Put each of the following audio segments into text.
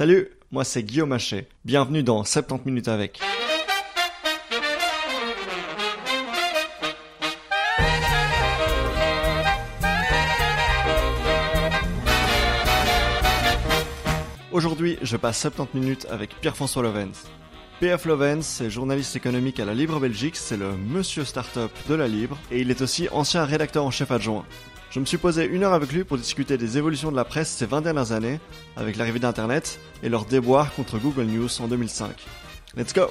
Salut, moi c'est Guillaume Haché. Bienvenue dans 70 minutes avec. Aujourd'hui, je passe 70 minutes avec Pierre-François Lovens. PF Lovens est journaliste économique à la Libre Belgique, c'est le monsieur startup de la Libre, et il est aussi ancien rédacteur en chef adjoint. Je me suis posé une heure avec lui pour discuter des évolutions de la presse ces 20 dernières années, avec l'arrivée d'Internet et leur déboire contre Google News en 2005. Let's go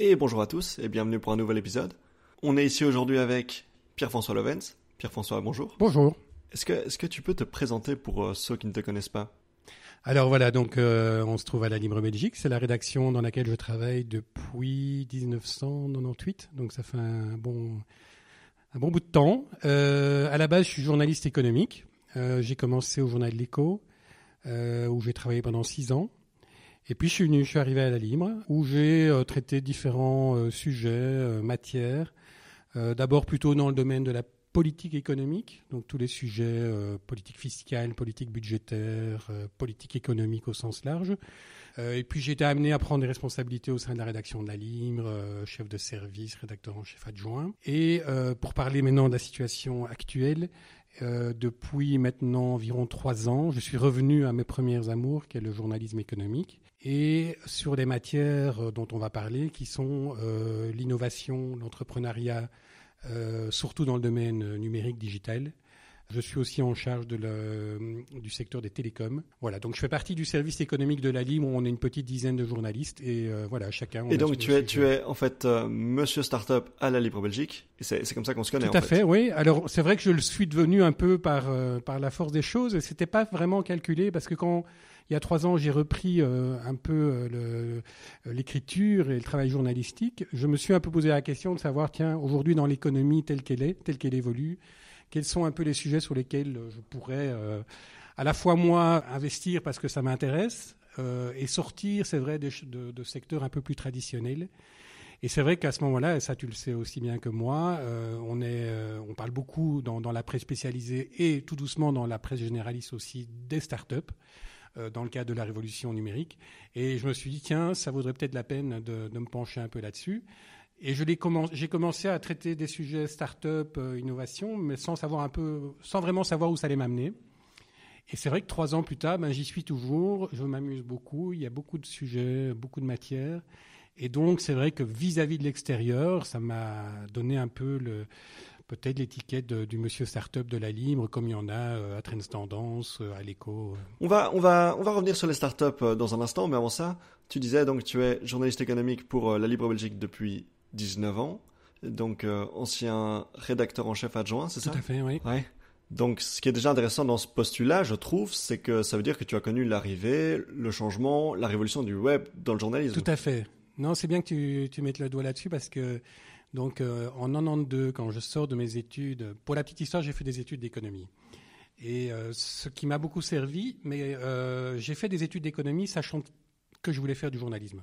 Et bonjour à tous et bienvenue pour un nouvel épisode. On est ici aujourd'hui avec Pierre-François Lovens. Pierre-François, bonjour. Bonjour. Est-ce que, est que tu peux te présenter pour euh, ceux qui ne te connaissent pas? Alors voilà, donc euh, on se trouve à la Libre Belgique. C'est la rédaction dans laquelle je travaille depuis 1998. Donc ça fait un bon, un bon bout de temps. Euh, à la base, je suis journaliste économique. Euh, j'ai commencé au journal L'Écho, euh, où j'ai travaillé pendant six ans. Et puis je suis venu, je suis arrivé à la Libre, où j'ai euh, traité différents sujets, matières. D'abord plutôt dans le domaine de la politique économique, donc tous les sujets politique fiscale, politique budgétaire, politique économique au sens large. Euh, et puis j'ai été amené à prendre des responsabilités au sein de la rédaction de la Libre, euh, chef de service, rédacteur en chef adjoint. Et euh, pour parler maintenant de la situation actuelle, depuis maintenant environ trois ans, je suis revenu à mes premières amours, qui est le journalisme économique, et sur des matières dont on va parler, qui sont l'innovation, l'entrepreneuriat, surtout dans le domaine numérique digital. Je suis aussi en charge de du secteur des télécoms. Voilà, donc je fais partie du service économique de la Libre où on est une petite dizaine de journalistes et euh, voilà, chacun. on Et donc tu es, tu es en fait euh, monsieur startup à la Libre Belgique, et c'est comme ça qu'on se connaît Tout en à fait, oui. Alors c'est vrai que je le suis devenu un peu par euh, par la force des choses. Et c'était pas vraiment calculé parce que quand il y a trois ans j'ai repris euh, un peu euh, l'écriture et le travail journalistique, je me suis un peu posé la question de savoir tiens aujourd'hui dans l'économie telle qu'elle est, telle qu'elle évolue, quels sont un peu les sujets sur lesquels euh, je pourrais euh, à la fois moi investir parce que ça m'intéresse euh, et sortir, c'est vrai, de, secteurs un peu plus traditionnels. Et c'est vrai qu'à ce moment-là, et ça tu le sais aussi bien que moi, on, est, on parle beaucoup dans, la presse spécialisée et tout doucement dans la presse généraliste aussi des startups dans le cadre de la révolution numérique. Et je me suis dit, tiens, ça vaudrait peut-être la peine de me pencher un peu là-dessus. Et je l'ai commen- j'ai commencé à traiter des sujets start-up, euh, innovation, mais sans savoir un peu, sans vraiment savoir où ça allait m'amener. Et c'est vrai que trois ans plus tard, ben, j'y suis toujours. Je m'amuse beaucoup. Il y a beaucoup de sujets, beaucoup de matières. Et donc, c'est vrai que vis-à-vis de l'extérieur, ça m'a donné un peu peut-être l'étiquette du monsieur start-up de la Libre, comme il y en a euh, à Trends Tendance, euh, à euh. On va, on va, on va revenir sur les startups dans un instant, mais avant ça, tu disais donc tu es journaliste économique pour la Libre Belgique depuis 19 ans, donc euh, ancien rédacteur en chef adjoint, c'est ça Tout à fait, oui. Ouais. Donc, ce qui est déjà intéressant dans ce postulat, je trouve, c'est que ça veut dire que tu as connu l'arrivée, le changement, la révolution du web dans le journalisme. Tout à fait. Non, c'est bien que tu, tu mettes le doigt là-dessus parce que, donc, euh, en 92, quand je sors de mes études, pour la petite histoire, j'ai fait des études d'économie. Et euh, ce qui m'a beaucoup servi, mais euh, j'ai fait des études d'économie sachant que je voulais faire du journalisme.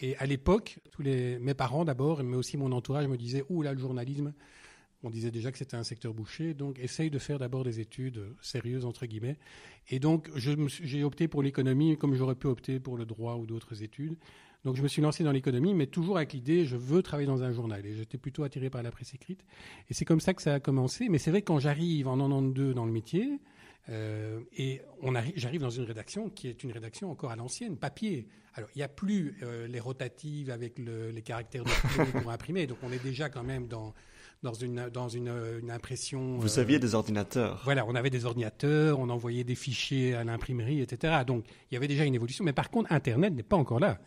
Et à l'époque, tous les, mes parents d'abord, mais aussi mon entourage me disaient, ouh là, le journalisme, on disait déjà que c'était un secteur bouché, donc essaye de faire d'abord des études sérieuses, entre guillemets. Et donc, j'ai opté pour l'économie, comme j'aurais pu opter pour le droit ou d'autres études. Donc, je me suis lancé dans l'économie, mais toujours avec l'idée, je veux travailler dans un journal. Et j'étais plutôt attiré par la presse écrite. Et c'est comme ça que ça a commencé. Mais c'est vrai que quand j'arrive en 92 dans le métier, euh, et j'arrive dans une rédaction qui est une rédaction encore à l'ancienne, papier. Alors, il n'y a plus euh, les rotatives avec le- les caractères de pour imprimer. Donc, on est déjà quand même dans, dans, une, dans une, une impression. Vous euh, aviez des ordinateurs. voilà, on avait des ordinateurs, on envoyait des fichiers à l'imprimerie, etc. Donc, il y avait déjà une évolution. Mais par contre, Internet n'est pas encore là.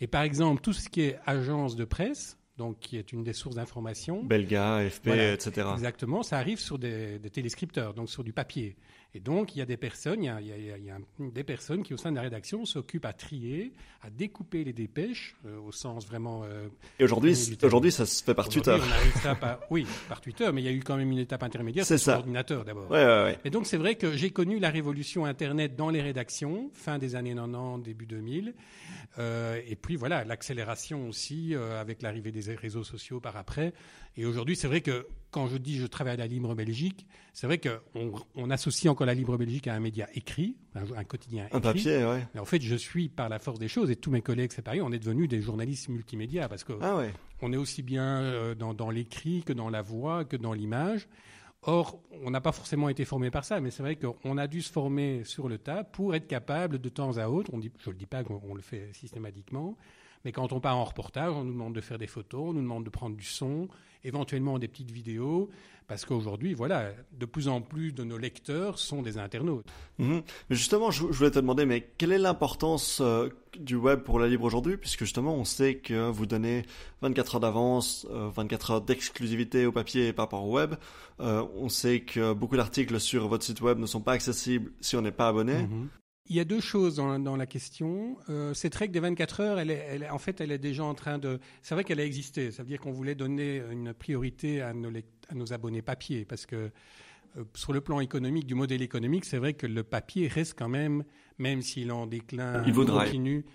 Et par exemple, tout ce qui est agence de presse, donc qui est une des sources d'information, Belga, Voilà. etc. Exactement, ça arrive sur des, des téléscripteurs, donc sur du papier. Et donc, il y a des personnes, il y a, il y a- il y a- il y a des personnes qui, au sein de la rédaction, s'occupent à trier, à découper les dépêches, euh, au sens vraiment. euh, Et aujourd'hui, aujourd'hui, ça se fait par Twitter. on oui, par Twitter, mais il y a eu quand même une étape intermédiaire, C'est ça. l'ordinateur d'abord. Ouais, ouais, ouais. Et donc, c'est vrai que j'ai connu la révolution Internet dans les rédactions, fin des années 90, début 2000. Euh, et puis, voilà, l'accélération aussi avec l'arrivée des réseaux sociaux par après. Et aujourd'hui, c'est vrai que quand je dis je travaille à la Libre Belgique, c'est vrai qu'on on associe encore la Libre Belgique à un média écrit, un, quotidien écrit. Un papier, oui. Mais en fait, je suis par la force des choses, et tous mes collègues, c'est pareil, on est devenus des journalistes multimédia, parce que ah on est aussi bien euh, dans, dans l'écrit que dans la voix, que dans l'image. Or, on n'a pas forcément été formé par ça, mais c'est vrai qu'on a dû se former sur le tas pour être capable de temps à autre, on dit, je ne le dis pas qu'on le fait systématiquement, mais quand on part en reportage, on nous demande de faire des photos, on nous demande de prendre du son, éventuellement des petites vidéos, parce qu'aujourd'hui, voilà, de plus en plus de nos lecteurs sont des internautes. Mais justement, je, voulais te demander, mais quelle est l'importance euh, du web pour la libre aujourd'hui? Puisque justement, on sait que vous donnez 24 heures d'avance, 24 euh, heures d'exclusivité au papier et pas par web. Euh, on sait que beaucoup d'articles sur votre site web ne sont pas accessibles si on n'est pas abonné. Mhm. Il y a deux choses dans, la question. Euh, cette règle des 24 heures, elle est, en fait, elle est déjà en train de. C'est vrai qu'elle a existé. Ça veut dire qu'on voulait donner une priorité à nos, à nos abonnés papier, parce que euh, sur le plan économique, du modèle économique, c'est vrai que le papier reste quand même, même s'il en déclin Il continu.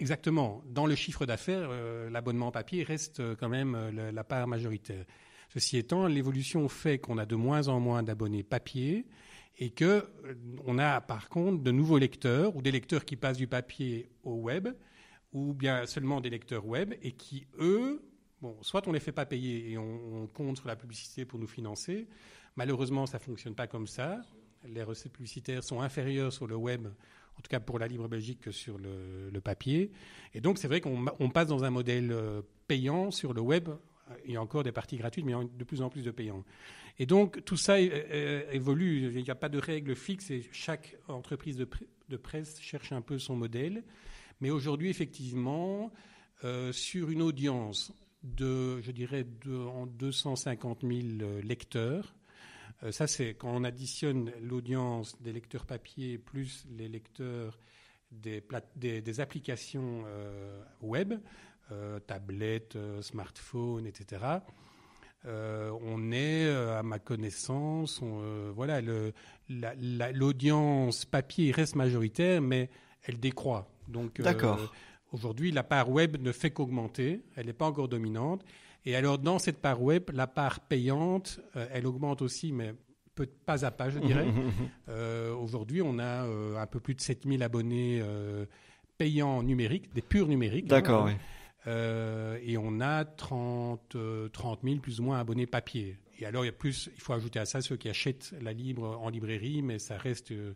Exactement. Dans le chiffre d'affaires, euh, l'abonnement papier reste quand même la part majoritaire. Ceci étant, l'évolution fait qu'on a de moins en moins d'abonnés papier et que euh, on a par contre de nouveaux lecteurs ou des lecteurs qui passent du papier au web ou bien seulement des lecteurs web et qui eux bon soit on les fait pas payer et on, compte sur la publicité pour nous financer. Malheureusement ça fonctionne pas comme ça. Les recettes publicitaires sont inférieures sur le web en tout cas pour la Libre Belgique que sur le, papier. Et donc c'est vrai qu'on passe dans un modèle euh, payant sur le web. Il y a encore des parties gratuites mais de plus en plus de payants et donc tout ça évolue. Il n'y a pas de règles fixes et chaque entreprise de, presse cherche un peu son modèle. Mais aujourd'hui, effectivement, euh, sur une audience de, je dirais, de, 250 000 euh, lecteurs, euh, ça c'est quand on additionne l'audience des lecteurs papier plus les lecteurs des, applications web, tablettes, smartphones, etc. Euh, on est, euh, à ma connaissance, euh, voilà, l'audience papier reste majoritaire, mais elle décroît. Donc, aujourd'hui, la part web ne fait qu'augmenter. Elle n'est pas encore dominante. Et alors, dans cette part web, la part payante, elle augmente aussi, mais peu, pas à pas, je dirais. Aujourd'hui, on a un peu plus de 7000 abonnés payants numériques, des purs numériques. D'accord, hein. oui. Euh, et on a 30, 30 000 plus ou moins abonnés papier. Et alors, il, y a plus, il faut ajouter à ça ceux qui achètent la libre en librairie, mais ça reste. Euh,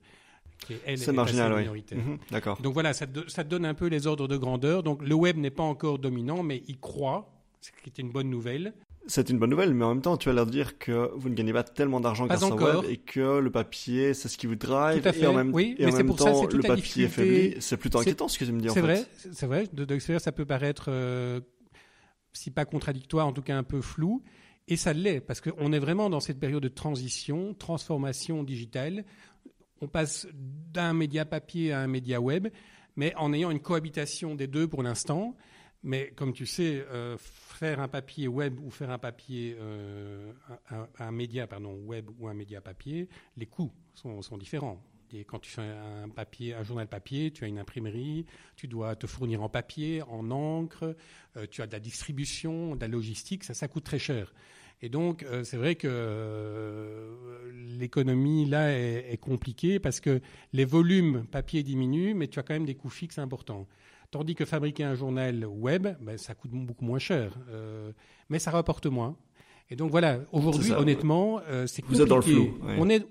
c'est marginal, oui. Mhm, d'accord. Donc voilà, ça, ça donne un peu les ordres de grandeur. Donc le web n'est pas encore dominant, mais il croit, ce qui est une bonne nouvelle. C'est une bonne nouvelle, mais en même temps, tu as l'air de dire que vous ne gagnez pas tellement d'argent grâce au web et que le papier, c'est ce qui vous drive. Tout à fait. Et en même, oui, mais c'est pour temps, ça, le papier est faibli. C'est plutôt inquiétant ce que tu me dis. C'est vrai, c'est vrai. De, de ça peut paraître, euh, si pas contradictoire, en tout cas un peu flou. Et ça l'est, parce qu'on est vraiment dans cette période de transition, transformation digitale. On passe d'un média papier à un média web, mais en ayant une cohabitation des deux pour l'instant. Mais comme tu sais, euh, faire un papier web ou faire un papier, euh, un, média pardon, web ou un média papier, les coûts sont, différents. Quand tu fais un journal papier, tu as une imprimerie, tu dois te fournir en papier, en encre, euh, tu as de la distribution, de la logistique, ça, ça coûte très cher. Et donc, c'est vrai que l'économie là est, compliquée parce que les volumes papier diminuent, mais tu as quand même des coûts fixes importants. Tandis que fabriquer un journal web, ben, ça coûte beaucoup moins cher, euh, mais ça rapporte moins. Et donc voilà, aujourd'hui, honnêtement, euh, c'est compliqué. Vous êtes dans le flou. On est,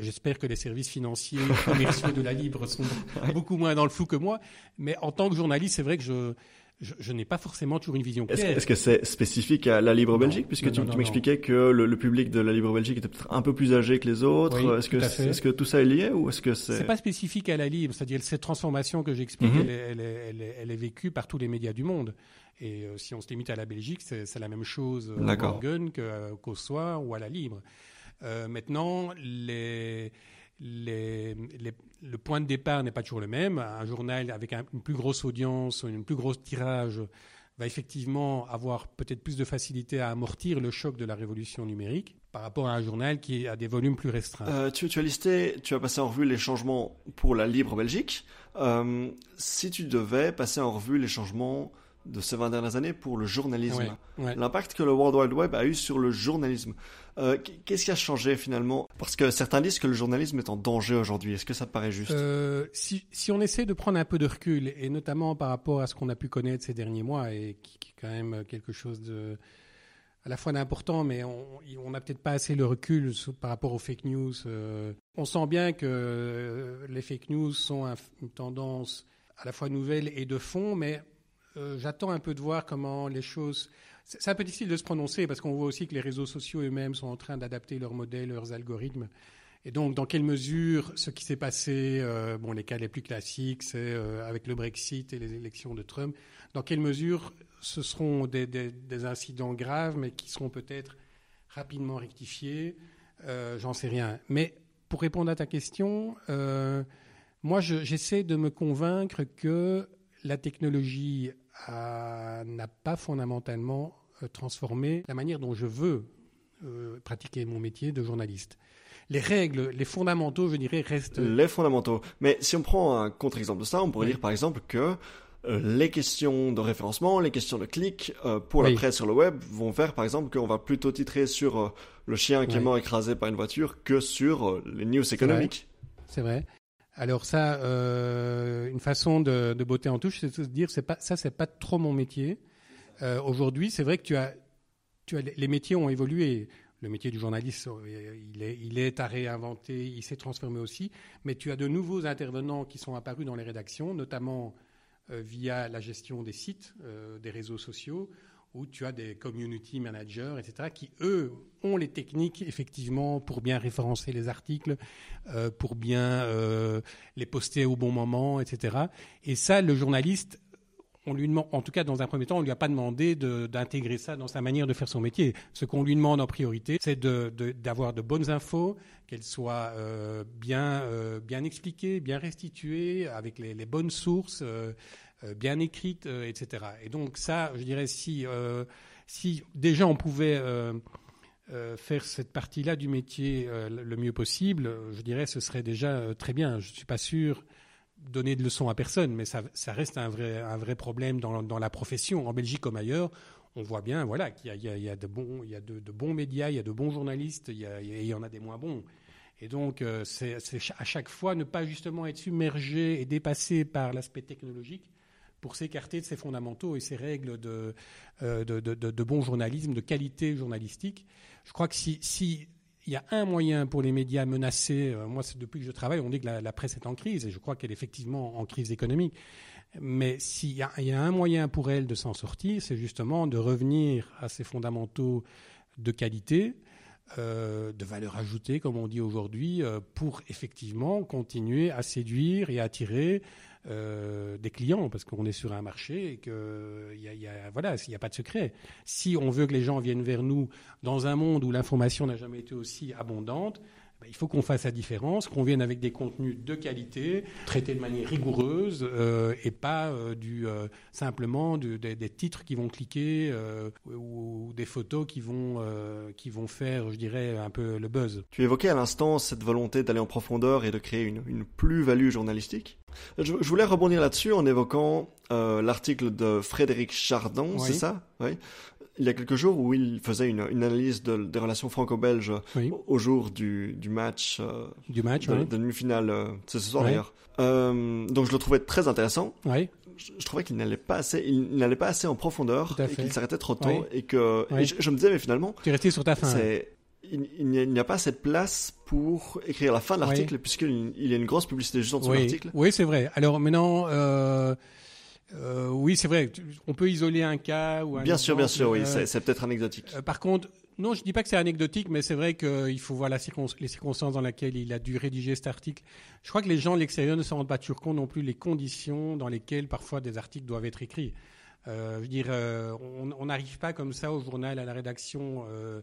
J'espère que les services financiers commerciaux de la Libre sont beaucoup moins dans le flou que moi. Mais en tant que journaliste, c'est vrai que je, je, n'ai pas forcément toujours une vision claire. Est-ce que c'est spécifique à la Libre Belgique, puisque tu, m'expliquais que le, public de la Libre Belgique était peut-être un peu plus âgé que les autres. est-ce que tout ça est lié ou est-ce que c'est C'est pas spécifique à la Libre, c'est-à-dire cette transformation que j'explique, mhm. elle, elle, est vécue par tous les médias du monde. Et euh, si on se limite à la Belgique, c'est la même chose à Morgan qu'au Soir ou à la Libre. Euh, maintenant, les les, le point de départ n'est pas toujours le même. Un journal avec une plus grosse audience, une plus grosse tirage, va effectivement avoir peut-être plus de facilité à amortir le choc de la révolution numérique par rapport à un journal qui a des volumes plus restreints. Euh, tu, as listé, tu as passé en revue les changements pour la libre Belgique. Euh, si tu devais passer en revue les changements de ces 20 dernières années pour le journalisme. L'impact que le World Wide Web a eu sur le journalisme. Euh, qu'est-ce qui a changé finalement? Parce que certains disent que le journalisme est en danger aujourd'hui. Est-ce que ça te paraît juste? Euh, si, on essaie de prendre un peu de recul, et notamment par rapport à ce qu'on a pu connaître ces derniers mois, et qui, est quand même quelque chose de à la fois d'important, mais on n'a peut-être pas assez le recul par rapport aux fake news. Euh. on sent bien que les fake news sont une tendance à la fois nouvelle et de fond, mais euh, j'attends un peu de voir comment les choses. C'est un peu difficile de se prononcer parce qu'on voit aussi que les réseaux sociaux eux-mêmes sont en train d'adapter leurs modèles, leurs algorithmes. Et donc, dans quelle mesure ce qui s'est passé, euh, bon, les cas les plus classiques, c'est euh, avec le Brexit et les élections de Trump, dans quelle mesure ce seront des, des, incidents graves, mais qui seront peut-être rapidement rectifiés, j'en sais rien. Mais pour répondre à ta question, moi, j'essaie de me convaincre que la technologie n'a pas fondamentalement euh, transformé la manière dont je veux euh, pratiquer mon métier de journaliste. Les règles, les fondamentaux, je dirais, restent. Les fondamentaux. Mais si on prend un contre-exemple de ça, on pourrait dire par exemple que euh, les questions de référencement, les questions de clic pour la presse sur le web vont faire par exemple qu'on va plutôt titrer sur le chien qui est mort écrasé par une voiture que sur les news économiques. C'est vrai. Alors ça, euh, une façon de, de botter en touche, c'est de se dire c'est pas ça, c'est pas trop mon métier. Euh, Aujourd'hui, c'est vrai que tu as, tu as, les métiers ont évolué. Le métier du journaliste, euh, il est, à réinventer, il s'est transformé aussi. Mais tu as de nouveaux intervenants qui sont apparus dans les rédactions, notamment via la gestion des sites, des réseaux sociaux où tu as des community managers, etc., qui, eux, ont les techniques, effectivement, pour bien référencer les articles, euh, pour bien euh, les poster au bon moment, etc. Et ça, le journaliste, on lui demande, en tout cas, dans un premier temps, on ne lui a pas demandé d'intégrer ça dans sa manière de faire son métier. Ce qu'on lui demande en priorité, c'est d'avoir de, bonnes infos, qu'elles soient euh, bien, bien expliquées, bien restituées, avec les, bonnes sources bien écrite, euh, etc. Et donc ça, je dirais, si, euh, si déjà on pouvait faire cette partie-là du métier le mieux possible, je dirais, ce serait déjà très bien. Je ne suis pas sûr donner de leçons à personne, mais ça, reste un vrai, un vrai problème dans, dans, la profession, en Belgique comme ailleurs. On voit bien, voilà, qu'il y, y, y a, de bons, il y a de, bons médias, il y a de bons journalistes, il il y en a des moins bons. Et donc, c'est à chaque fois ne pas justement être submergé et dépassé par l'aspect technologique, pour s'écarter de ces fondamentaux et ces règles de, euh, de, de, bon journalisme, de qualité journalistique. Je crois que si, si y a un moyen pour les médias menacés, euh, moi depuis que je travaille, on dit que la, presse est en crise, et je crois qu'elle est effectivement en crise économique. Mais s'il y, a un moyen pour elle de s'en sortir, c'est justement de revenir à ces fondamentaux de qualité, euh, de valeur ajoutée, comme on dit aujourd'hui, pour effectivement continuer à séduire et attirer euh, des clients parce qu'on est sur un marché et que y a, y a, voilà, il n'y a pas de secret. Si on veut que les gens viennent vers nous dans un monde où l'information n'a jamais été aussi abondante, ben, il faut qu'on fasse la différence, qu'on vienne avec des contenus de qualité, traités de manière rigoureuse euh, et pas euh, du euh, simplement du, des, des, titres qui vont cliquer ou, ou, des photos qui vont qui vont faire, je dirais, un peu le buzz. Tu évoquais à l'instant cette volonté d'aller en profondeur et de créer une, une plus-value journalistique. Je, je, voulais rebondir là-dessus en évoquant l'article de Frédéric Chardon, oui. c'est ça? Oui il y a quelques jours où il faisait une, une analyse de, des relations franco-belges oui. au, jour du, du match, euh, du match de, de demi-finale, euh, c'est ce soir d'ailleurs. Euh, donc je le trouvais très intéressant. Je, je trouvais qu'il n'allait pas assez, il n'allait pas assez en profondeur et qu'il s'arrêtait trop tôt et que et je, je, me disais mais finalement. Tu es resté sur ta fin. Il n'y a pas cette place pour écrire la fin de l'article puisqu'il y a une grosse publicité juste en dessous de l'article. Oui, c'est vrai. Alors maintenant. Euh oui, c'est vrai. On peut isoler un cas ou un Bien exemple, sûr, bien sûr, oui. Euh, c'est peut-être anecdotique. Euh, par contre, non, je dis pas que c'est anecdotique, mais c'est vrai qu'il faut voir la circon les circonstances dans lesquelles il a dû rédiger cet article. Je crois que les gens de l'extérieur ne se rendent pas toujours compte non plus les conditions dans lesquelles parfois des articles doivent être écrits. Euh, je veux dire, euh, on n'arrive pas comme ça au journal, à la rédaction euh,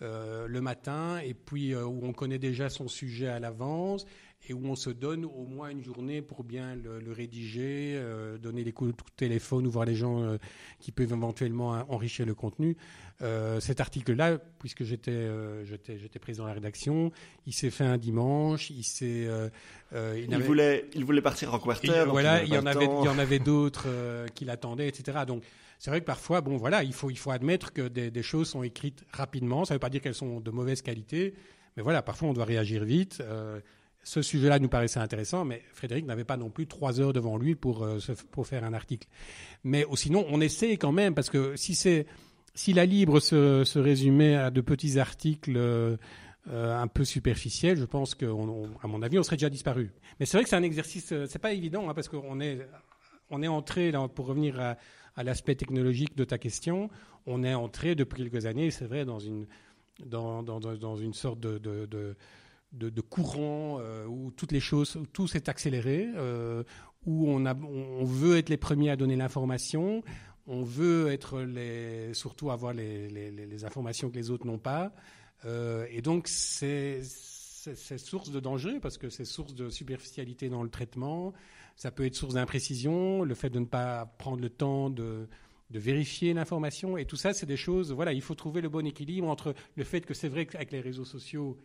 le matin, et puis où on connaît déjà son sujet à l'avance, et où on se donne au moins une journée pour bien le, rédiger, euh, donner les coups de téléphone ou voir les gens euh, qui peuvent éventuellement enrichir le contenu. Euh, cet article-là, puisque j'étais j'étais présent à la rédaction, il s'est fait un dimanche, il s'est il, voulait il voulait partir en quartier. Voilà, il y en avait il y en avait d'autres qui l'attendaient, etc. Donc c'est vrai que parfois, bon voilà, il faut il faut admettre que des, des choses sont écrites rapidement. Ça ne veut pas dire qu'elles sont de mauvaise qualité. Mais voilà, parfois on doit réagir vite. Euh, ce sujet-là nous paraissait intéressant, mais Frédéric n'avait pas non plus trois heures devant lui pour, euh, pour faire un article. Mais sinon, on essaie quand même, parce que si, si la Libre se, résumait à de petits articles euh, un peu superficiels, je pense qu'à mon avis, on serait déjà disparu. Mais c'est vrai que c'est un exercice, c'est pas évident, hein, parce qu'on est, on est entré, là, pour revenir à, l'aspect technologique de ta question, on est entré depuis quelques années, c'est vrai, dans une dans, dans, une sorte de, de courant euh, où toutes les choses, où tout s'est accéléré, euh, où on, a, on veut être les premiers à donner l'information, on veut être les, surtout avoir les, les, informations que les autres n'ont pas. Euh, et donc, c'est source de danger parce que c'est source de superficialité dans le traitement. Ça peut être source d'imprécision, le fait de ne pas prendre le temps de, de vérifier l'information. Et tout ça, c'est des choses, voilà, il faut trouver le bon équilibre entre le fait que c'est vrai qu'avec les réseaux sociaux,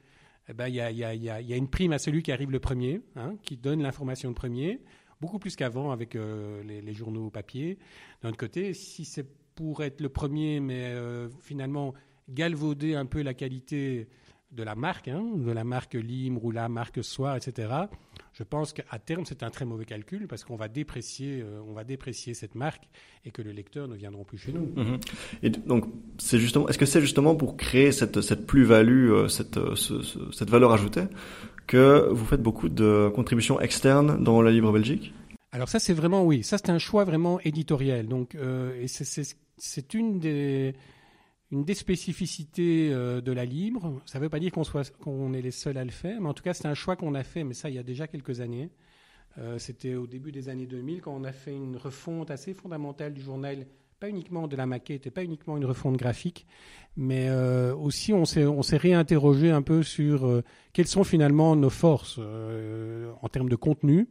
eh ben, il y, a, y, a, y, a, une prime à celui qui arrive le premier, hein, qui donne l'information le premier, beaucoup plus qu'avant avec euh, les, les, journaux papier. D'un autre côté, si c'est pour être le premier, mais euh, finalement galvauder un peu la qualité de la marque, hein, de la marque Limre ou la marque Soir, etc. Je pense qu'à terme, c'est un très mauvais calcul parce qu'on va déprécier, euh, on va déprécier cette marque et que les lecteurs ne viendront plus chez nous. Mhm. Et donc, c'est justement, est-ce que c'est justement pour créer cette, cette plus-value, euh, cette, euh, cette valeur ajoutée, que vous faites beaucoup de contributions externes dans la Libre Belgique? Alors ça, c'est vraiment oui. Ça, c'est un choix vraiment éditorial. Donc, et c'est une des des spécificités euh, de la Libre. Ça ne veut pas dire qu'on qu'on est les seuls à le faire, mais en tout cas c'est un choix qu'on a fait, mais ça il y a déjà quelques années. Euh, c'était au début des années 2000 quand on a fait une refonte assez fondamentale du journal, pas uniquement de la maquette et pas uniquement une refonte graphique, mais euh, aussi on s'est on s'est réinterrogé un peu sur quelles sont finalement nos forces en termes de contenu.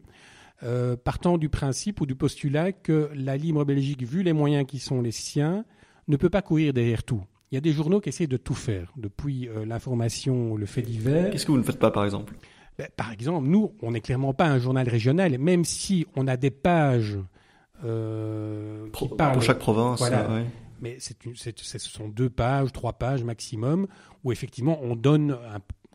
partant du principe ou du postulat que la Libre Belgique, vu les moyens qui sont les siens, ne peut pas courir derrière tout. Il y a des journaux qui essaient de tout faire, depuis euh, l'information, le fait divers. Qu'est-ce que vous ne faites pas, par exemple? Ben, Par exemple, nous, on n'est clairement pas un journal régional, même si on a des pages euh, qui parlent, pour chaque province. Mais ce sont deux pages, trois pages maximum, où effectivement on donne,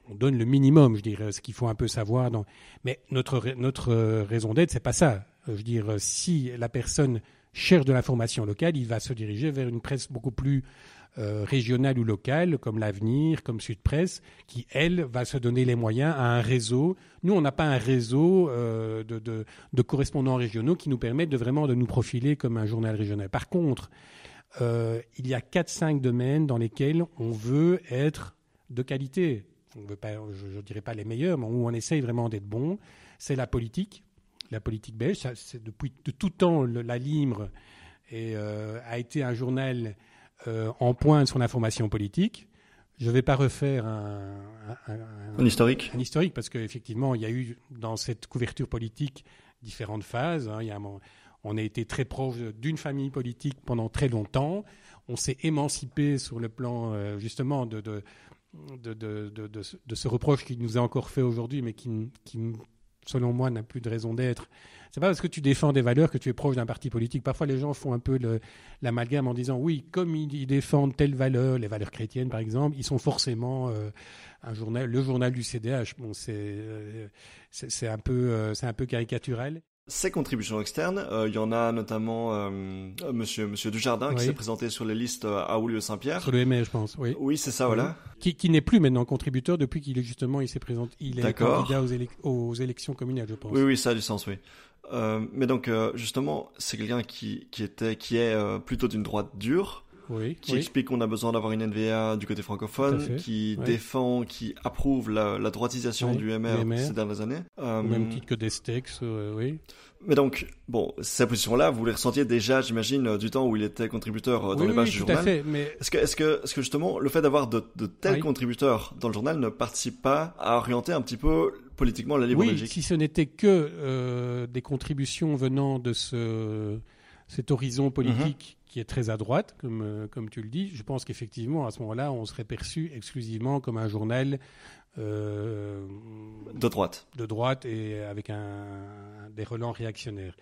on donne le minimum, je dirais, ce qu'il faut un peu savoir. Dans... Mais notre, notre raison d'être, c'est pas ça. Je veux dire, si la personne cherche de l'information locale, il va se diriger vers une presse beaucoup plus euh, ou locale, comme l'Avenir, comme Sud Presse, qui, elle, va se donner les moyens à un réseau. Nous, on n'a pas un réseau euh, de, correspondants régionaux qui nous permettent de vraiment de nous profiler comme un journal régional. Par contre, euh, il y a 4-5 domaines dans lesquels on veut être de qualité. Je ne dirais pas les meilleurs, mais où on essaye vraiment d'être bon. C'est la politique, la politique belge. Depuis de tout temps la Limre euh, a été un journal euh, en pointe sur l'information politique. Je ne vais pas refaire un, un, historique. Un historique parce qu'effectivement, il y a eu dans cette couverture politique différentes phases. Hein. Il y a, on a été très proche d'une famille politique pendant très longtemps. On s'est émancipé sur le plan euh, justement de, de, de, de, ce reproche qui nous est encore fait aujourd'hui, mais qui, qui selon moi, n'a plus de raison d'être. C'est pas parce que tu défends des valeurs que tu es proche d'un parti politique. Parfois, les gens font un peu l'amalgame en disant oui, comme ils, défendent telle valeur, les valeurs chrétiennes par exemple, ils sont forcément euh, un journal, le journal du CDH. Bon, c'est euh, c'est un peu euh, c'est un peu caricatural. Ces contributions externes, il y en a notamment Monsieur Monsieur Dujardin qui s'est présenté sur les listes à Oulieu-Saint-Pierre. Sur le MR, je pense. Oui. Oui, c'est ça, voilà. Qui, qui n'est plus maintenant contributeur depuis qu'il est justement il s'est présenté, il est candidat aux, aux, élections communales, je pense. Oui, oui, ça a du sens, oui. Euh, mais donc euh, justement, c'est quelqu'un qui, qui était qui est euh, plutôt d'une droite dure, oui, qui explique qu'on a besoin d'avoir une NVA du côté francophone, qui défend, qui approuve la, la droitisation du MR, ces dernières années. Au même titre que Destex, oui. Mais donc, bon, sa position-là, vous les ressentiez déjà, j'imagine, du temps où il était contributeur dans les pages du journal. Tout à fait, mais... Est-ce que, est-ce que, est-ce que justement, le fait d'avoir de, de tels contributeurs dans le journal ne participe pas à orienter un petit peu politiquement la Libre oui, Belgique. si ce n'était que des contributions venant de ce, cet horizon politique mhm. qui est très à droite, comme, comme tu le dis, je pense qu'effectivement, à ce moment-là, on serait perçu exclusivement comme un journal euh, de droite. De droite et avec un, des relents réactionnaires.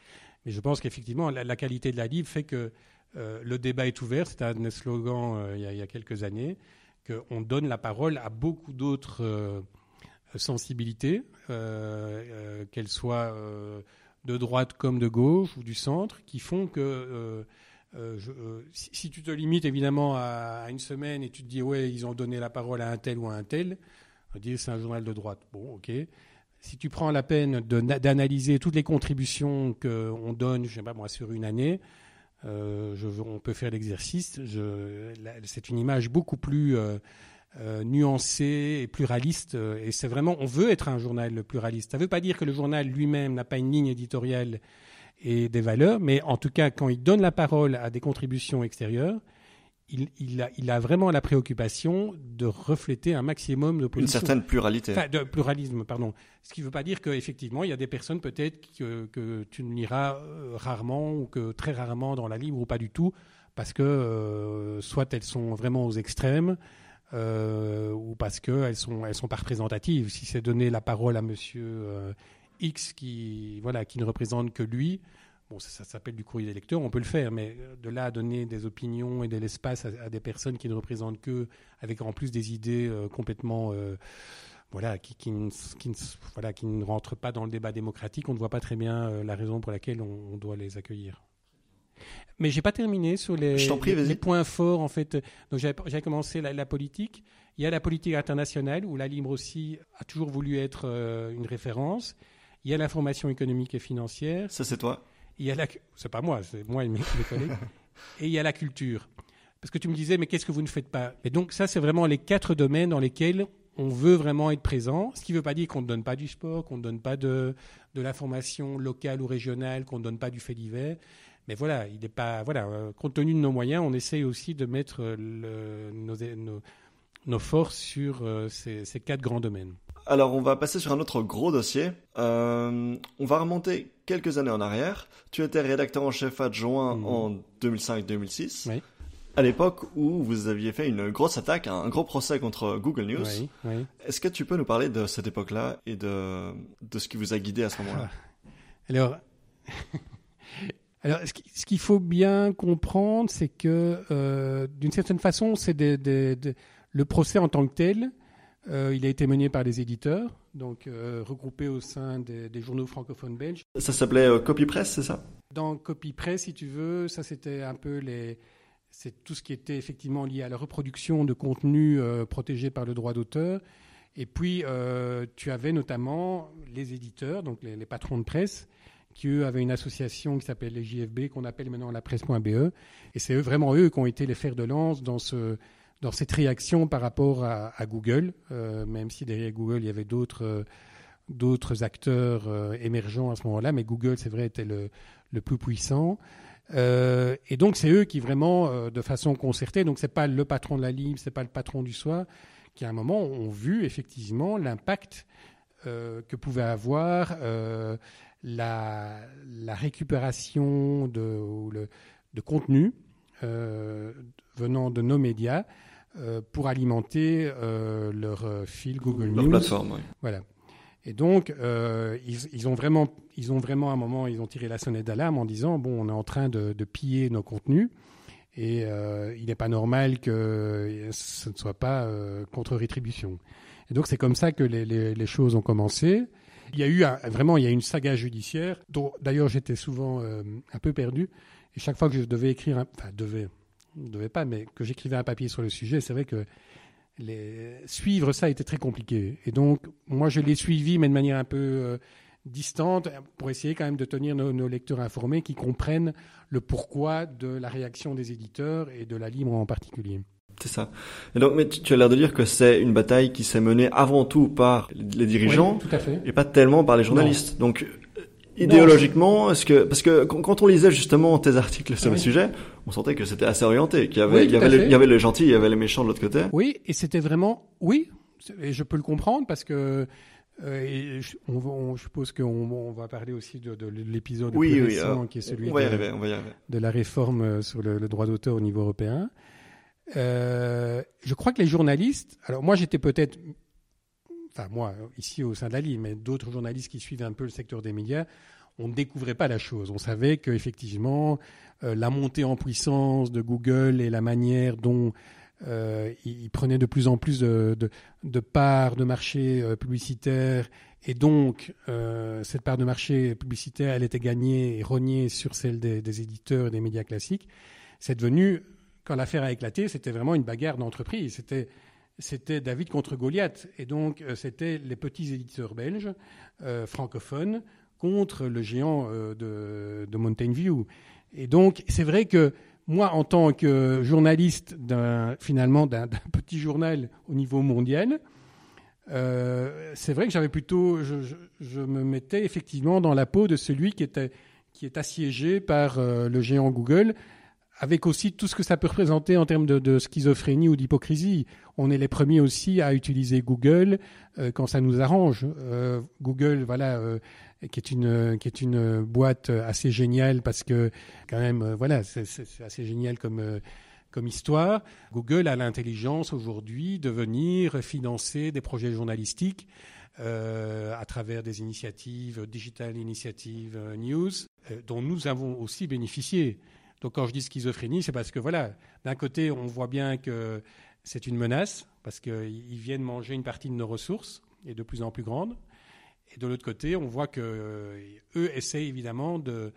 Mais je pense qu'effectivement, la, qualité de la livre fait que euh, le débat est ouvert. C'était un slogan euh, il, y a, quelques années, qu'on donne la parole à beaucoup d'autres sensibilités, qu'elles soient de droite comme de gauche ou du centre, qui font que si, tu te limites évidemment à, une semaine et tu te dis ouais ils ont donné la parole à un tel ou à un tel, on dit c'est un journal de droite. Bon, ok. Si tu prends la peine d'analyser toutes les contributions qu'on donne, je sais pas moi, sur une année, euh, on peut faire l'exercice. C'est une image beaucoup plus euh, euh, nuancée et pluraliste. Et c'est vraiment, on veut être un journal pluraliste. Ça ne veut pas dire que le journal lui-même n'a pas une ligne éditoriale et des valeurs, mais en tout cas, quand il donne la parole à des contributions extérieures, il, a, vraiment la préoccupation de refléter un maximum de Une certaine pluralité. Enfin, de pluralisme, pardon. Ce qui ne veut pas dire qu'effectivement, il y a des personnes peut-être que, tu ne liras euh, rarement ou que très rarement dans la libre ou pas du tout, parce que euh, soit elles sont vraiment aux extrêmes, euh, ou parce qu'elles sont, elles sont pas représentatives. Si c'est donner la parole à monsieur X qui, voilà, qui ne représente que lui, Bon, ça, s'appelle du courrier des lecteurs, on peut le faire, mais euh, de là à donner des opinions et de l'espace à, des personnes qui ne représentent que, avec en plus des idées euh, complètement, euh, voilà, qui, voilà, qui ne rentrent pas dans le débat démocratique, on ne voit pas très bien la raison pour laquelle on, doit les accueillir. Mais j'ai pas terminé sur les, les, points forts en fait. Donc j'ai commencé la, politique. Il y a la politique internationale où la Libre aussi a toujours voulu être une référence. Il y a l'information économique et financière. Ça c'est toi il y a la, c'est pas moi, c'est moi et mes, collègues, et il y a la culture. Parce que tu me disais, mais qu'est-ce que vous ne faites pas? Et donc ça, c'est vraiment les quatre domaines dans lesquels on veut vraiment être présent. Ce qui ne veut pas dire qu'on ne donne pas du sport, qu'on ne donne pas de, de l'information locale ou régionale, qu'on ne donne pas du fait divers. Mais voilà, il n'est pas, voilà, euh, compte tenu de nos moyens, on essaye aussi de mettre le, nos, nos, nos, forces sur euh, ces, ces quatre grands domaines. Alors, on va passer sur un autre gros dossier. Euh, on va remonter quelques années en arrière. Tu étais rédacteur en chef adjoint mhm. en 2005-2006. Oui. À l'époque où vous aviez fait une grosse attaque, un gros procès contre Google News. Oui, oui. Est-ce que tu peux nous parler de cette époque-là et de, de ce qui vous a guidé à ce moment-là? Ah. Alors, alors, ce qu'il faut bien comprendre, c'est que euh, d'une certaine façon, c'est le procès en tant que tel euh, il a été mené par les éditeurs, donc euh, regroupés au sein des, journaux francophones belges. Ça s'appelait Copy Press, c'est ça? Dans Copy Press, si tu veux, ça c'était un peu les, c'est tout ce qui était effectivement lié à la reproduction de contenus protégés par le droit d'auteur. Et puis, tu avais notamment les éditeurs, donc les, les, patrons de presse, qui eux avaient une association qui s'appelle les JFB, qu'on appelle maintenant la presse.be. Et c'est vraiment eux qui ont été les fers de lance dans ce, dans cette réaction par rapport à, Google, euh, même si derrière Google, il y avait d'autres euh, d'autres acteurs euh, émergents à ce moment-là, mais Google, c'est vrai, était le, le plus puissant. et donc, c'est eux qui vraiment, de façon concertée, donc c'est pas le patron de la Libre, c'est pas le patron du soir, qui à un moment ont vu effectivement l'impact que pouvait avoir la, la, récupération de, le, de contenu venant de nos médias euh, pour alimenter euh, leur euh, fil Google leur News. plateforme, oui. Voilà. Et donc, ils, ils, ont vraiment, ils ont vraiment, à un moment, ils ont tiré la sonnette d'alarme en disant bon, on est en train de, de piller nos contenus et il n'est pas normal que ce ne soit pas contre rétribution. Et donc, c'est comme ça que les, les, les, choses ont commencé. Il y a eu vraiment, il y a une saga judiciaire dont d'ailleurs j'étais souvent un peu perdu. Et chaque fois que je devais écrire, enfin devais, devais pas, mais que j'écrivais un papier sur le sujet, c'est vrai que suivre ça était très compliqué. Et donc, moi, je l'ai suivi, mais de manière un peu euh, distante, pour essayer quand même de tenir nos, lecteurs informés, qui comprennent le pourquoi de la réaction des éditeurs et de la libre en particulier. C'est ça. Et donc, mais tu, as l'air de dire que c'est une bataille qui s'est menée avant tout par les dirigeants et pas tellement par les journalistes. Donc, Idéologiquement, est-ce que parce que quand on lisait justement tes articles sur le sujet, on sentait que c'était assez orienté, qu'il y avait il y avait, les, il y avait les gentils, il y avait les méchants de l'autre côté. Oui, et c'était vraiment oui, et je peux le comprendre parce que Euh, je, on, je suppose qu'on on va parler aussi de, de l'épisode oui, oui, récent, euh, qui est celui de, arriver, la réforme euh, sur le, le droit d'auteur au niveau européen. Euh, je crois que les journalistes, alors moi j'étais peut-être, enfin moi ici au sein de la Ligue, mais d'autres journalistes qui suivent un peu le secteur des médias, on ne découvrait pas la chose. On savait qu'effectivement, euh, la montée en puissance de Google et la manière dont euh, il prenait de plus en plus de, parts de marché euh, publicitaire et donc cette part de marché publicitaire, elle était gagnée et rognée sur celle des éditeurs et des médias classiques. C'est devenu, quand l'affaire a éclaté, c'était vraiment une bagarre d'entreprise. C'était David contre Goliath. Et donc, euh, c'était les petits éditeurs belges, euh, francophones, contre le géant euh, de, Mountain View. Et donc, c'est vrai que moi, en tant que journaliste finalement d'un, petit journal au niveau mondial, c'est vrai que j'avais plutôt, je, me mettais effectivement dans la peau de celui qui est assiégé par le géant Google, avec aussi tout ce que ça peut représenter en termes de, schizophrénie ou d'hypocrisie. On est les premiers aussi à utiliser Google euh, quand ça nous arrange. Euh, Google, voilà, euh, qui est une qui est une boîte assez géniale parce que quand même, euh, voilà, c'est, assez génial comme euh, comme histoire. Google a l'intelligence aujourd'hui de venir financer des projets journalistiques euh, à travers des initiatives, Digital Initiative News, euh, dont nous avons aussi bénéficié. Donc quand je dis schizophrénie, c'est parce que voilà, d'un côté, on voit bien que c'est une menace, parce qu'ils viennent manger une partie de nos ressources, et de plus en plus grande. Et de l'autre côté, on voit que euh, eux essayent évidemment de,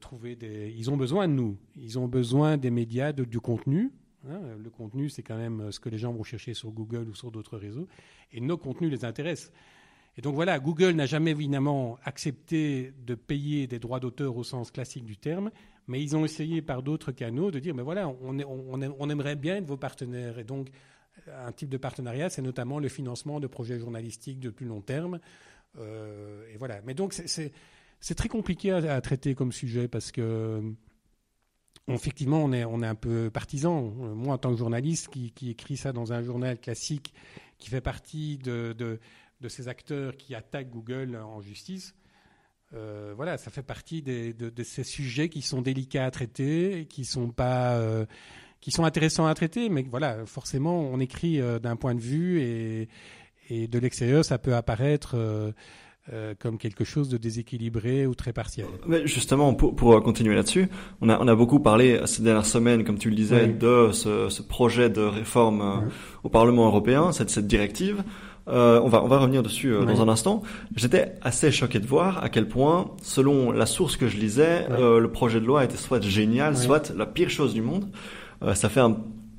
trouver des. Ils ont besoin de nous. Ils ont besoin des médias, du contenu. Hein. Le contenu, c'est quand même ce que les gens vont chercher sur Google ou sur d'autres réseaux. Et nos contenus les intéressent. Et donc voilà, Google n'a jamais évidemment accepté de payer des droits d'auteur au sens classique du terme, mais ils ont essayé par d'autres canaux de dire, mais voilà, on, aimerait bien être vos partenaires. Et donc, un type de partenariat, c'est notamment le financement de projets journalistiques de plus long terme. Euh, et voilà. Mais donc, c'est très compliqué à, traiter comme sujet parce que, effectivement, on est, un peu partisan. Moi, en tant que journaliste qui, écrit ça dans un journal classique, qui fait partie de de ces acteurs qui attaquent Google en justice, euh, voilà, ça fait partie des, de, de, ces sujets qui sont délicats à traiter, qui sont pas, euh, qui sont intéressants à traiter, mais voilà, forcément, on écrit euh, d'un point de vue et, et de l'extérieur, ça peut apparaître euh, comme quelque chose de déséquilibré ou très partiel. Mais justement, pour, pour continuer là-dessus, on a, on a beaucoup parlé ces dernières semaines, comme tu le disais, oui. de ce, ce, projet de réforme oui. au Parlement européen, cette, cette directive. Euh, on, va, on va revenir dessus euh, ouais. dans un instant. J'étais assez choqué de voir à quel point, selon la source que je lisais, ouais. euh, le projet de loi était soit génial, ouais. soit la pire chose du monde. Ça fait un,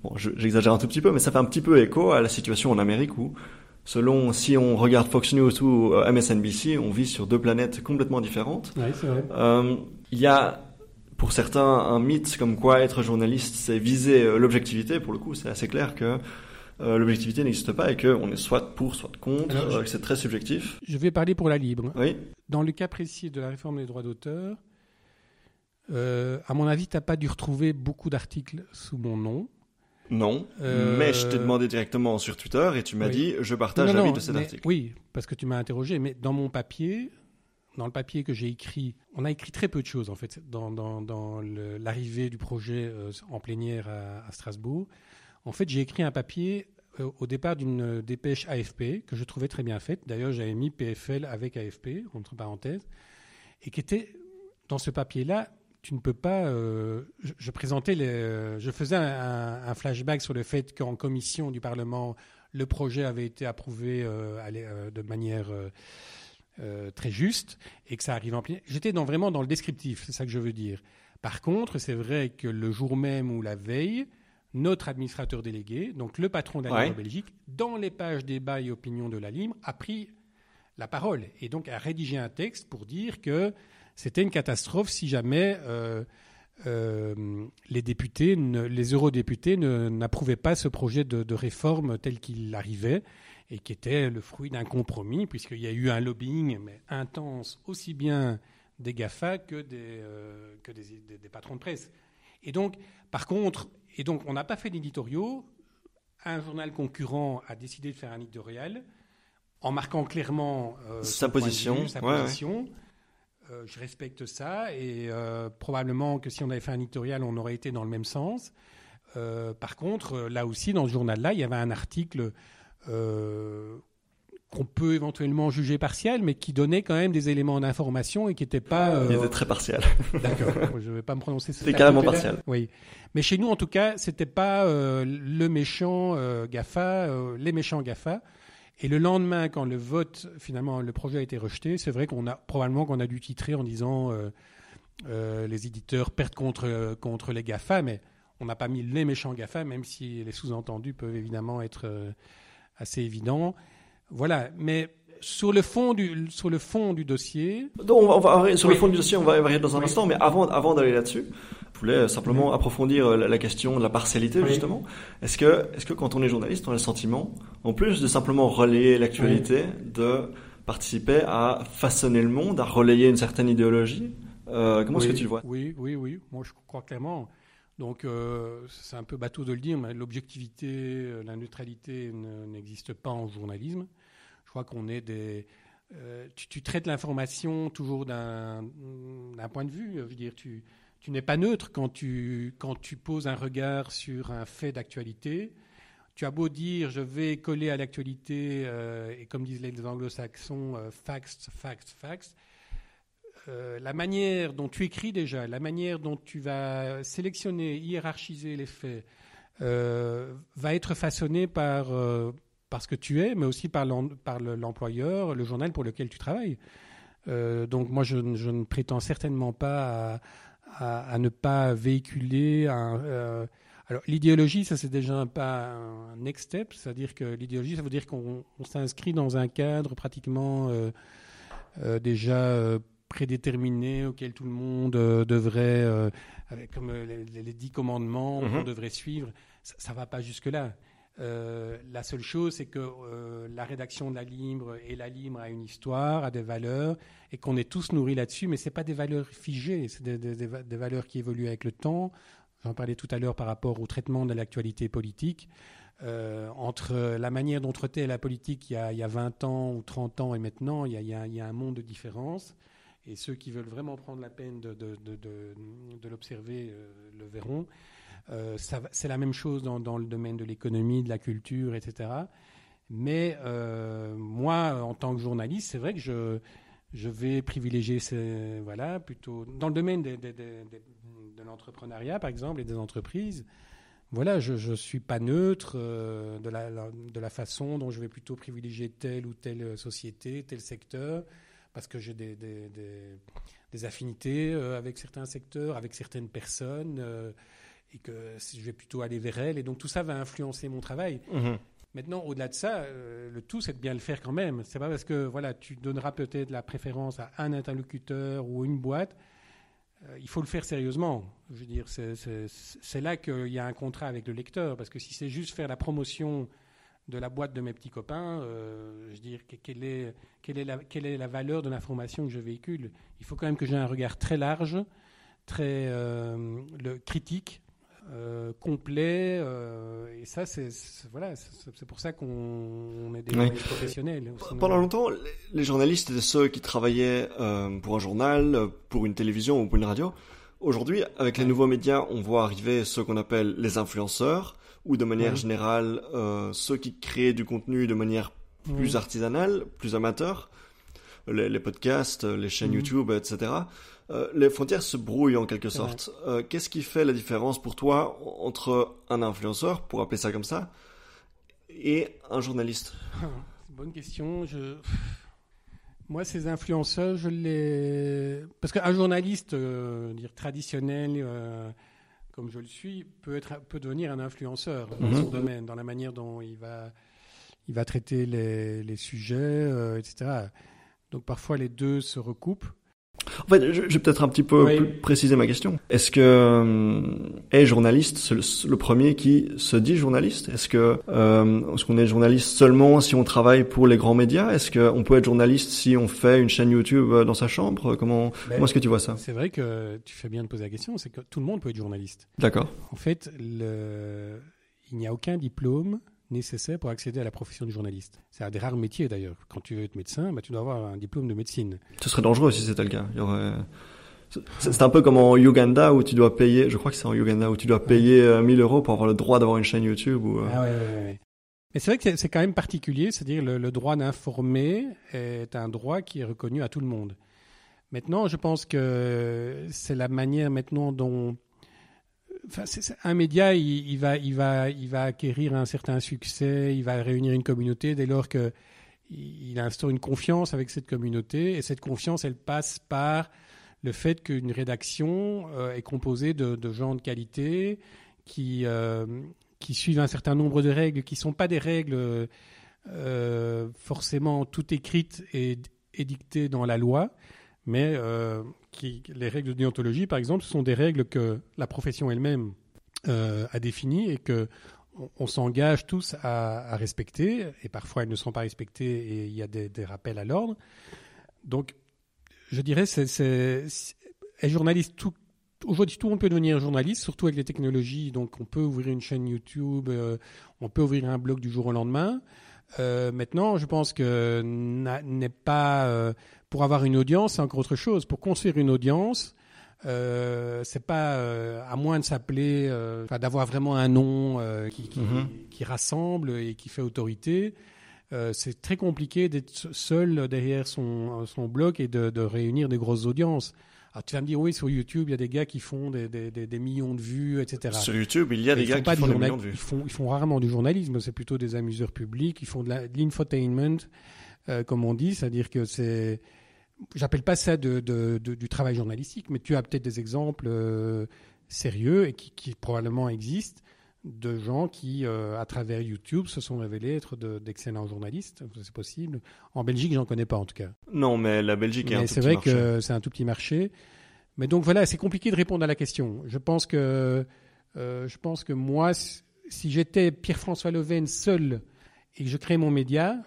bon, j'exagère un tout petit peu, mais ça fait un petit peu écho à la situation en Amérique où, selon si on regarde Fox News ou MSNBC, on vit sur deux planètes complètement différentes. Il y a pour certains un mythe comme quoi être journaliste, c'est viser l'objectivité. Pour le coup, c'est assez clair que euh, l'objectivité n'existe pas et qu'on est soit pour, soit contre, Alors, euh, que c'est très subjectif. Je vais parler pour la libre. Oui. Dans le cas précis de la réforme des droits d'auteur, euh, à mon avis, tu n'as pas dû retrouver beaucoup d'articles sous mon nom. Non, mais je t'ai demandé directement sur Twitter et tu m'as oui. dit je partage l'avis de cet mais, article. Oui, parce que tu m'as interrogé, mais dans mon papier, dans le papier que j'ai écrit, on a écrit très peu de choses en fait dans, dans, dans l'arrivée du projet en plénière à, à Strasbourg. En fait, j'ai écrit un papier euh, au départ d'une dépêche AFP que je trouvais très bien faite. D'ailleurs, j'avais mis PFL avec AFP, entre parenthèses, et qui était dans ce papier-là. Tu ne peux pas. Euh, je, présentais euh, je faisais un, flashback sur le fait qu'en commission du Parlement, le projet avait été approuvé de manière très juste et que ça arrive en plein. J'étais vraiment dans le descriptif, c'est ça que je veux dire. Par contre, c'est vrai que le jour même ou la veille, notre administrateur délégué, donc le patron de la Libre ouais. Belgique, dans les pages débat et opinion de la Libre, a pris la parole et donc a rédigé un texte pour dire que c'était une catastrophe si jamais euh, euh, les députés, ne, les eurodéputés n'approuvaient pas ce projet de, de réforme tel qu'il arrivait et qui était le fruit d'un compromis, puisqu'il y a eu un lobbying mais intense aussi bien des GAFA que des, euh, que des, des, des patrons de presse. Et donc, par contre, et donc, on n'a pas fait d'éditoriaux. Un journal concurrent a décidé de faire un éditorial. en marquant clairement sa position. sa position. je respecte ça et probablement que si on avait fait un éditorial, on aurait été dans le même sens. par contre, là aussi, dans ce journal-là, il y avait un article qu'on peut éventuellement juger partiel, mais qui donnait quand même des éléments d'information et qui n'était pas. Euh... Il était très partiel. D'accord. je ne vais pas me prononcer. C'était carrément partiel. Oui. Mais chez nous, en tout cas, c'était pas euh, le méchant euh, Gafa, les méchants Gafa. Et le lendemain, quand le vote, finalement, le projet a été rejeté, c'est vrai qu'on a probablement qu'on a dû titrer en disant les éditeurs perdent contre contre les Gafa, mais on n'a pas mis les méchants Gafa, même si les sous-entendus peuvent évidemment être assez évidents. Voilà, mais sur le fond du, sur le fond du dossier. Donc on va, sur le fond du dossier, on va y arriver dans un instant, mais avant, avant d'aller là-dessus, je voulais simplement approfondir euh, la, question de la partialité, justement. Est-ce que, est-ce que quand on est journaliste, on a le sentiment, en plus de simplement relayer l'actualité, de participer à façonner le monde, à relayer une certaine idéologie euh, Comment est-ce que tu le vois? Oui, oui, oui. Moi, je crois clairement. Donc, euh, c'est un peu bateau de le dire, mais l'objectivité, la neutralité n'existe pas en journalisme. Je crois qu'on est des. Euh, tu, traites l'information toujours d'un point de vue. Je veux dire, tu, n'es pas neutre quand tu, quand tu poses un regard sur un fait d'actualité. Tu as beau dire, je vais coller à l'actualité, euh, et comme disent les anglo-saxons, euh, facts, facts, facts. la manière dont tu écris déjà, la manière dont tu vas sélectionner, hiérarchiser les faits, va être façonnée par parce que tu es, mais aussi par l'employeur, le journal pour lequel tu travailles. Euh, donc moi, je, ne prétends certainement pas à, ne pas véhiculer un... Euh, alors l'idéologie, ça c'est déjà pas un next step, c'est-à-dire que l'idéologie, ça veut dire qu'on s'inscrit dans un cadre pratiquement euh, déjà prédéterminé auquel tout le monde devrait, avec comme les, dix commandements, mm-hmm. on devrait suivre. Ça ne va pas jusque-là. Euh, la seule chose, c'est que euh, la rédaction de la Libre et la Libre a une histoire, a des valeurs, et qu'on est tous nourris là-dessus, mais ce pas des valeurs figées, c'est des, valeurs qui évoluent avec le temps. J'en parlais tout à l'heure par rapport au traitement de l'actualité politique. Euh, entre la manière dont traitait la politique il y, a, il y, a, 20 ans ou 30 ans et maintenant, il y a, un monde de différence. Et ceux qui veulent vraiment prendre la peine de l'observer le verront. Euh, c'est la même chose dans, le domaine de l'économie, de la culture, etc. Mais euh, moi, en tant que journaliste, c'est vrai que je, vais privilégier voilà, plutôt dans le domaine de l'entrepreneuriat, par exemple, et des entreprises. Voilà, je ne suis pas neutre euh, de, la, façon dont je vais plutôt privilégier telle ou telle société, tel secteur, parce que j'ai des, affinités avec certains secteurs, avec certaines personnes et que je vais plutôt aller vers elle. Et donc tout ça va influencer mon travail. Mhm. Maintenant, au-delà de ça, euh, le tout, c'est de bien le faire quand même. C'est pas parce que voilà, tu donneras peut-être la préférence à un interlocuteur ou une boîte. Euh, il faut le faire sérieusement. Je veux dire, c'est là qu'il y a un contrat avec le lecteur. Parce que si c'est juste faire la promotion de la boîte de mes petits copains, euh, je veux dire, quelle est, quelle, est la, quelle est la valeur de l'information que je véhicule? Il faut quand même que j'ai un regard très large, très le, critique euh, complet. Euh, et ça, c'est voilà, c'est pour ça qu'on est des professionnels. Pendant longtemps, les journalistes étaient ceux qui travaillaient euh, pour un journal, pour une télévision ou pour une radio. Aujourd'hui, avec les nouveaux médias, on voit arriver ceux qu'on appelle les influenceurs, ou de manière générale, ceux qui créent du contenu de manière plus artisanale, plus amateur, les, podcasts, les chaînes mhm. YouTube, etc. Euh, les frontières se brouillent en quelque sorte. Euh, qu'est-ce qui fait la différence pour toi entre un influenceur, pour appeler ça comme ça, et un journaliste? Bonne question. Je... Moi, ces influenceurs, je les. Parce qu'un journaliste euh, dire traditionnel, comme je le suis, peut, être, peut devenir un influenceur dans son mhm. domaine, dans la manière dont il va, il va traiter les, les sujets, etc. Donc parfois les deux se recoupent. En fait, je, vais peut-être un petit peu préciser ma question. Est-ce que euh, est journaliste le, premier qui se dit journaliste? Est-ce que euh, est-ce qu'on est journaliste seulement si on travaille pour les grands médias? Est-ce qu'on peut être journaliste si on fait une chaîne YouTube euh, dans sa chambre? Comment ben, comment est-ce que tu vois ça? C'est vrai que tu fais bien de poser la question. C'est que tout le monde peut être journaliste. D'accord. En fait, le... il n'y a aucun diplôme nécessaires pour accéder à la profession de journaliste. C'est un des rares métiers d'ailleurs. Quand tu veux être médecin, bah, tu dois avoir un diplôme de médecine. Ce serait dangereux si c'était le cas. Il y aurait... C'est un peu comme en Uganda où tu dois payer, je crois que c'est en Uganda où tu dois payer 1000 euros pour avoir le droit d'avoir une chaîne YouTube. Ou, Ah ouais, ouais, ouais. Mais c'est vrai que c'est quand même particulier, c'est-à-dire le, le droit d'informer est un droit qui est reconnu à tout le monde. Maintenant, je pense que c'est la manière maintenant dont Un média, il, il, va, il, va, il va acquérir un certain succès, il va réunir une communauté dès lors que il instaure une confiance avec cette communauté, et cette confiance, elle passe par le fait qu'une rédaction euh, est composée de, gens de qualité qui, euh, qui suivent un certain nombre de règles, qui ne sont pas des règles euh, forcément toutes écrites et édictées dans la loi, mais euh, les règles de déontologie, par exemple, sont des règles que la profession elle-même euh, a définies et que on, s'engage tous à, respecter, et parfois elles ne sont pas respectées et il y a des, rappels à l'ordre. Donc, je dirais, c'est, journaliste, aujourd'hui, tout le monde peut devenir journaliste, surtout avec les technologies. Donc, on peut ouvrir une chaîne YouTube, euh, on peut ouvrir un blog du jour au lendemain. Euh, maintenant, je pense que n'est pas euh, pour avoir une audience, c'est encore autre chose. Pour construire une audience, euh, c'est pas euh, à moins de s'appeler, euh, d'avoir vraiment un nom euh, qui, qui, mm-hmm. qui, rassemble et qui fait autorité. c'est très compliqué d'être seul derrière son, son blog et de, de, réunir des grosses audiences. Alors tu vas me dire oui sur YouTube il y a des gars qui font des, des, des, des millions de vues etc. Sur YouTube il y a des gars qui font des millions de vues. Ils font, ils font rarement du journalisme, c'est plutôt des amuseurs publics. Ils font de l'infotainment euh, comme on dit, c'est-à-dire que c'est j'appelle pas ça de, de, de, du travail journalistique, mais tu as peut-être des exemples euh, sérieux et qui, qui, probablement existent de gens qui, euh, à travers YouTube, se sont révélés être d'excellents journalistes. C'est possible. En Belgique, j'en connais pas en tout cas. Non, mais la Belgique est un C'est vrai que c'est un tout petit marché. Mais donc voilà, c'est compliqué de répondre à la question. Je pense que, euh, je pense que moi, si j'étais Pierre-François Leven seul et que je crée mon média,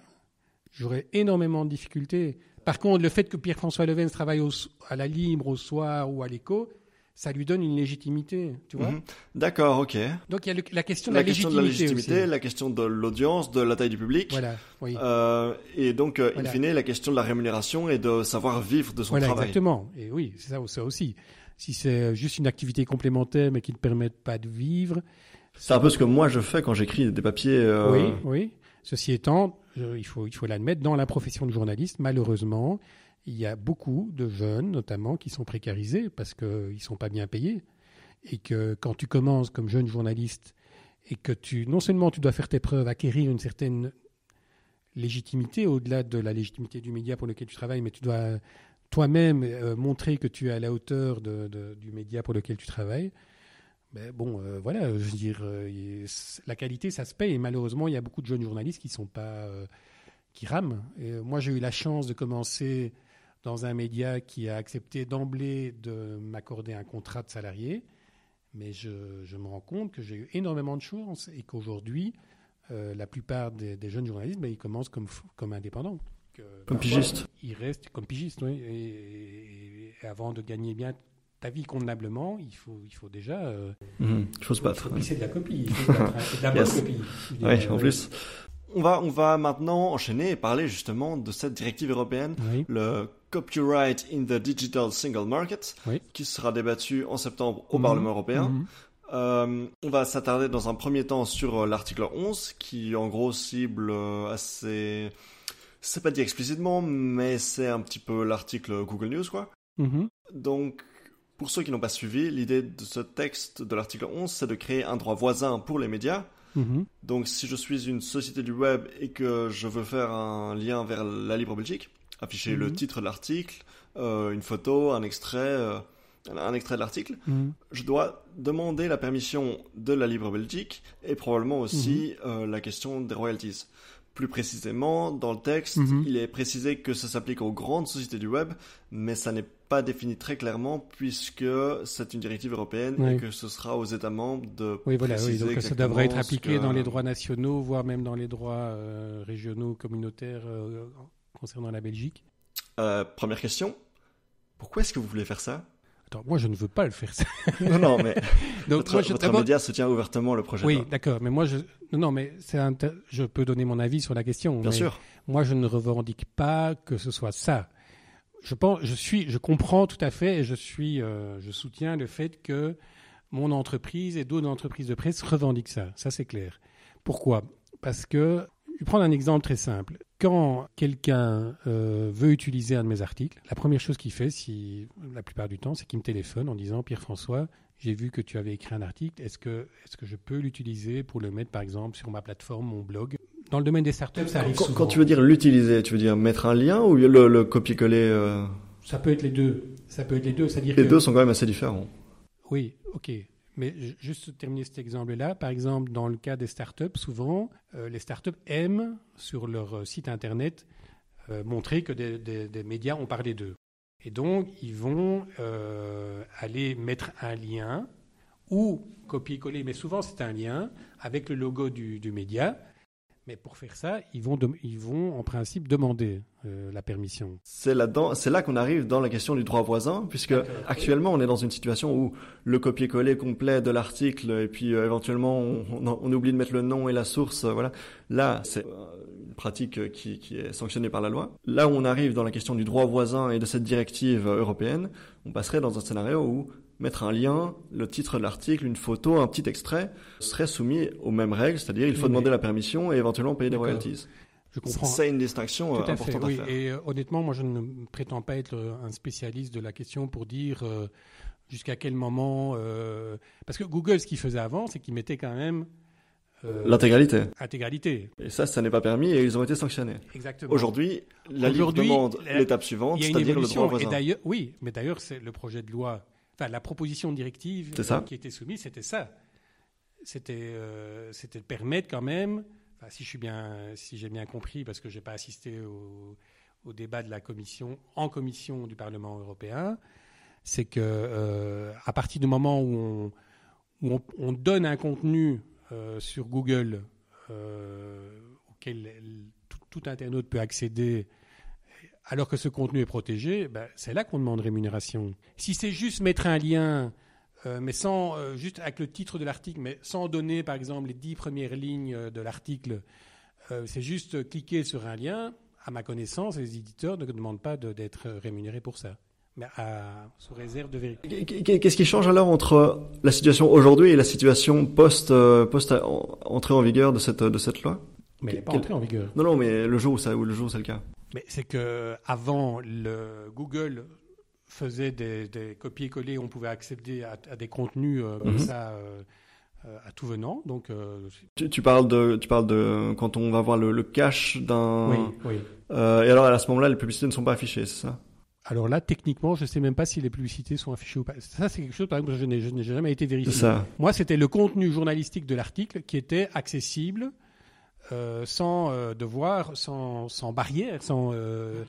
j'aurais énormément de difficultés par contre, le fait que Pierre-François Leven travaille au, à la Libre, au Soir ou à l'Écho, ça lui donne une légitimité, tu vois. -hmm. D'accord, ok. Donc il y a le, la question la de la question légitimité. de la légitimité, aussi. la question de l'audience, de la taille du public. Voilà, oui. Euh, et donc, euh, voilà. in fine, la question de la rémunération et de savoir vivre de son voilà, travail. Exactement. Et oui, c'est ça, ça aussi. Si c'est juste une activité complémentaire mais qui ne permet pas de vivre. C'est un peu ce que moi je fais quand j'écris des papiers. Euh... Oui, oui. Ceci étant, il faut, il faut l'admettre, dans la profession de journaliste, malheureusement, il y a beaucoup de jeunes, notamment, qui sont précarisés parce qu'ils ne sont pas bien payés. Et que quand tu commences comme jeune journaliste et que tu, non seulement tu dois faire tes preuves, acquérir une certaine légitimité au-delà de la légitimité du média pour lequel tu travailles, mais tu dois toi-même euh, montrer que tu es à la hauteur du média pour lequel tu travailles. Ben bon, euh, voilà, je veux dire, euh, la qualité, ça se paye. Et malheureusement, il y a beaucoup de jeunes journalistes qui sont pas, qui rament. Moi, j'ai eu la chance de commencer dans un média qui a accepté d'emblée de m'accorder un contrat de salarié, mais je, je me rends compte que j'ai eu énormément de chance et qu'aujourd'hui, euh, la plupart des, des, jeunes journalistes, ben, ils commencent comme, comme indépendants. Que, comme pigiste Ils restent comme pigistes, oui. Et, et, et, avant de gagner bien ta vie convenablement, il faut, il faut déjà. Euh, mmh, il faut se battre. De la copie. Il faut se battre. C'est de la yes. bonne copie. Oui, en plus. On va, on va maintenant enchaîner et parler justement de cette directive européenne, oui. le Copyright in the Digital Single Market, oui. qui sera débattu en septembre au mmh. Parlement européen. Mmh. Euh, on va s'attarder dans un premier temps sur l'article 11, qui en gros cible assez... C'est pas dit explicitement, mais c'est un petit peu l'article Google News, quoi. Mmh. Donc, pour ceux qui n'ont pas suivi, l'idée de ce texte de l'article 11, c'est de créer un droit voisin pour les médias, Mmh. Donc, si je suis une société du web et que je veux faire un lien vers la Libre Belgique, afficher mmh. le titre de l'article, euh, une photo, un extrait, euh, un extrait de l'article, mmh. je dois demander la permission de la Libre Belgique et probablement aussi euh, la question des royalties. Plus précisément, dans le texte, il est précisé que ça s'applique aux grandes sociétés du web, mais ça n'est pas défini très clairement puisque c'est une directive européenne oui. et que ce sera aux États membres de oui voilà oui, donc ça devrait être appliqué que... dans les droits nationaux voire même dans les droits euh, régionaux communautaires euh, concernant la Belgique euh, première question pourquoi est-ce que vous voulez faire ça? Attends, moi je ne veux pas le faire. ça. non, non, mais Donc, votre, moi, je- votre média soutient ouvertement le projet. Oui, d'accord. Mais moi, je, non, mais inter- je peux donner mon avis sur la question. Bien mais sûr. Moi, je ne revendique pas que ce soit ça. Je pense, je suis, je comprends tout à fait et je suis, euh, je soutiens le fait que mon entreprise et d'autres entreprises de presse revendiquent ça. Ça, c'est clair. Pourquoi? Parce que, vais prendre un exemple très simple. Quand quelqu'un euh, veut utiliser un de mes articles, la première chose qu'il fait, si, la plupart du temps, c'est qu'il me téléphone en disant Pierre-François, j'ai vu que tu avais écrit un article, est-ce que, est que je peux l'utiliser pour le mettre, par exemple, sur ma plateforme, mon blog? Dans le domaine des startups, ça arrive Quand, souvent. quand tu veux dire l'utiliser, tu veux dire mettre un lien ou le, le copier-coller euh, Ça peut être les deux. Ça peut être les deux. C'est-à-dire Les que... deux sont quand même assez différents. Oui, ok. Mais ju- juste terminer cet exemple-là, par exemple, dans le cas des startups, souvent, euh, les startups aiment, sur leur euh, site internet, euh, montrer que des, médias ont parlé d'eux. Et donc, ils vont aller mettre un lien ou copier-coller, mais souvent c'est un lien avec le logo du, du média. Mais pour faire ça, ils vont, ils vont en principe demander euh, la permission. C'est c'est là qu'on arrive dans la question du droit voisin, puisque actuellement on est dans une situation où le copier-coller complet de l'article et puis euh, éventuellement on, on- on oublie de mettre le nom et la source, euh, voilà. Là, c'est une pratique qui, qui est sanctionnée par la loi. Là où on arrive dans la question du droit voisin et de cette directive européenne, on passerait dans un scénario où mettre un lien, le titre de l'article, une photo, un petit extrait serait soumis aux mêmes règles, c'est-à-dire il faut Oui, mais- demander la permission et éventuellement payer des royalties. Je comprends. C'est une distinction euh, Tout à fait, importante oui. à faire. Et euh, honnêtement, moi, je ne prétends pas être euh, un spécialiste de la question pour dire euh, jusqu'à quel moment. euh, Parce que Google, ce qu'il faisait avant, c'est qu'il mettait quand même euh, L'intégralité. intégralité. Et ça, ça n'est pas permis et ils ont été sanctionnés. Exactement. Aujourd'hui, la Aujourd'hui, demande l'étape suivante, c'est-à-dire le droit. Et voisin. d'ailleurs, oui, mais d'ailleurs, c'est le projet de loi, enfin la proposition de directive euh, qui était soumise, c'était ça. C'était, euh, de permettre quand même, enfin, si je suis bien, si j'ai bien compris, parce que j'ai pas assisté au, au débat de la commission en commission du Parlement européen, c'est que euh, à partir du moment où on, où on, on donne un contenu euh, sur Google euh, auquel tout internaute peut accéder alors que ce contenu est protégé, ben, c'est là qu'on demande rémunération. Si c'est juste mettre un lien, euh, mais sans euh, juste avec le titre de l'article, mais sans donner par exemple les dix premières lignes euh, de l'article, euh, c'est juste cliquer sur un lien. À ma connaissance, les éditeurs ne demandent pas de- d'être rémunérés pour ça, mais à, sous réserve de vérité. Qu'est-ce qui change alors entre la situation aujourd'hui et la situation post, post en- entrée en vigueur de cette, de cette loi? Mais elle n'est pas entrée en vigueur. Non, non, mais le jour où, ça, où le jour où c'est le cas. Mais c'est que avant, le Google faisait des, des copier-coller, on pouvait accéder à, à des contenus euh, comme Mhm. ça euh, euh, à tout venant. Donc, euh, Tu, tu parles de, tu parles de quand on va voir le, le cache d'un. oui, oui. Euh, et alors à ce moment-là, les publicités ne sont pas affichées, c'est ça? Alors là, techniquement, je ne sais même pas si les publicités sont affichées ou pas. Ça, c'est quelque chose, par exemple, que je n'ai jamais été vérifié. ça. Moi, c'était le contenu journalistique de l'article qui était accessible euh, sans euh, devoir, sans, sans barrière, sans, euh,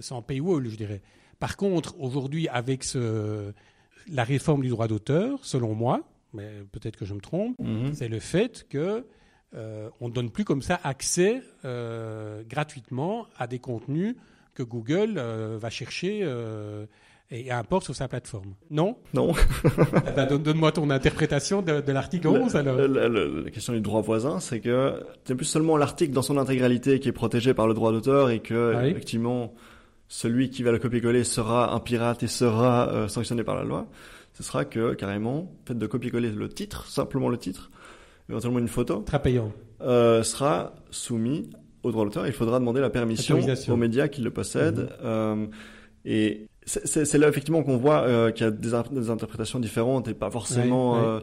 sans paywall, je dirais. Par contre, aujourd'hui, avec ce, la réforme du droit d'auteur, selon moi, mais peut-être que je me trompe, Mhm. c'est le fait que euh, on ne donne plus comme ça accès euh, gratuitement à des contenus que Google euh, va chercher et importe sur sa plateforme. Non Non. Eh ben, donne- Donne-moi ton interprétation de, de l'article 11 alors. Le- le- le- la question du droit voisin, c'est que c'est plus seulement l'article dans son intégralité qui est protégé par le droit d'auteur et que Ah oui. effectivement celui qui va le copier-coller sera un pirate et sera euh, sanctionné par la loi. Ce sera que carrément, le fait de copier-coller le titre, simplement le titre, éventuellement une photo, Très payant. euh, sera soumis au droit d'auteur. Il faudra demander la permission aux médias qui le possèdent. Mhm. Euh, et c'est- là effectivement qu'on voit euh, qu'il y a des, des interprétations différentes et pas forcément euh,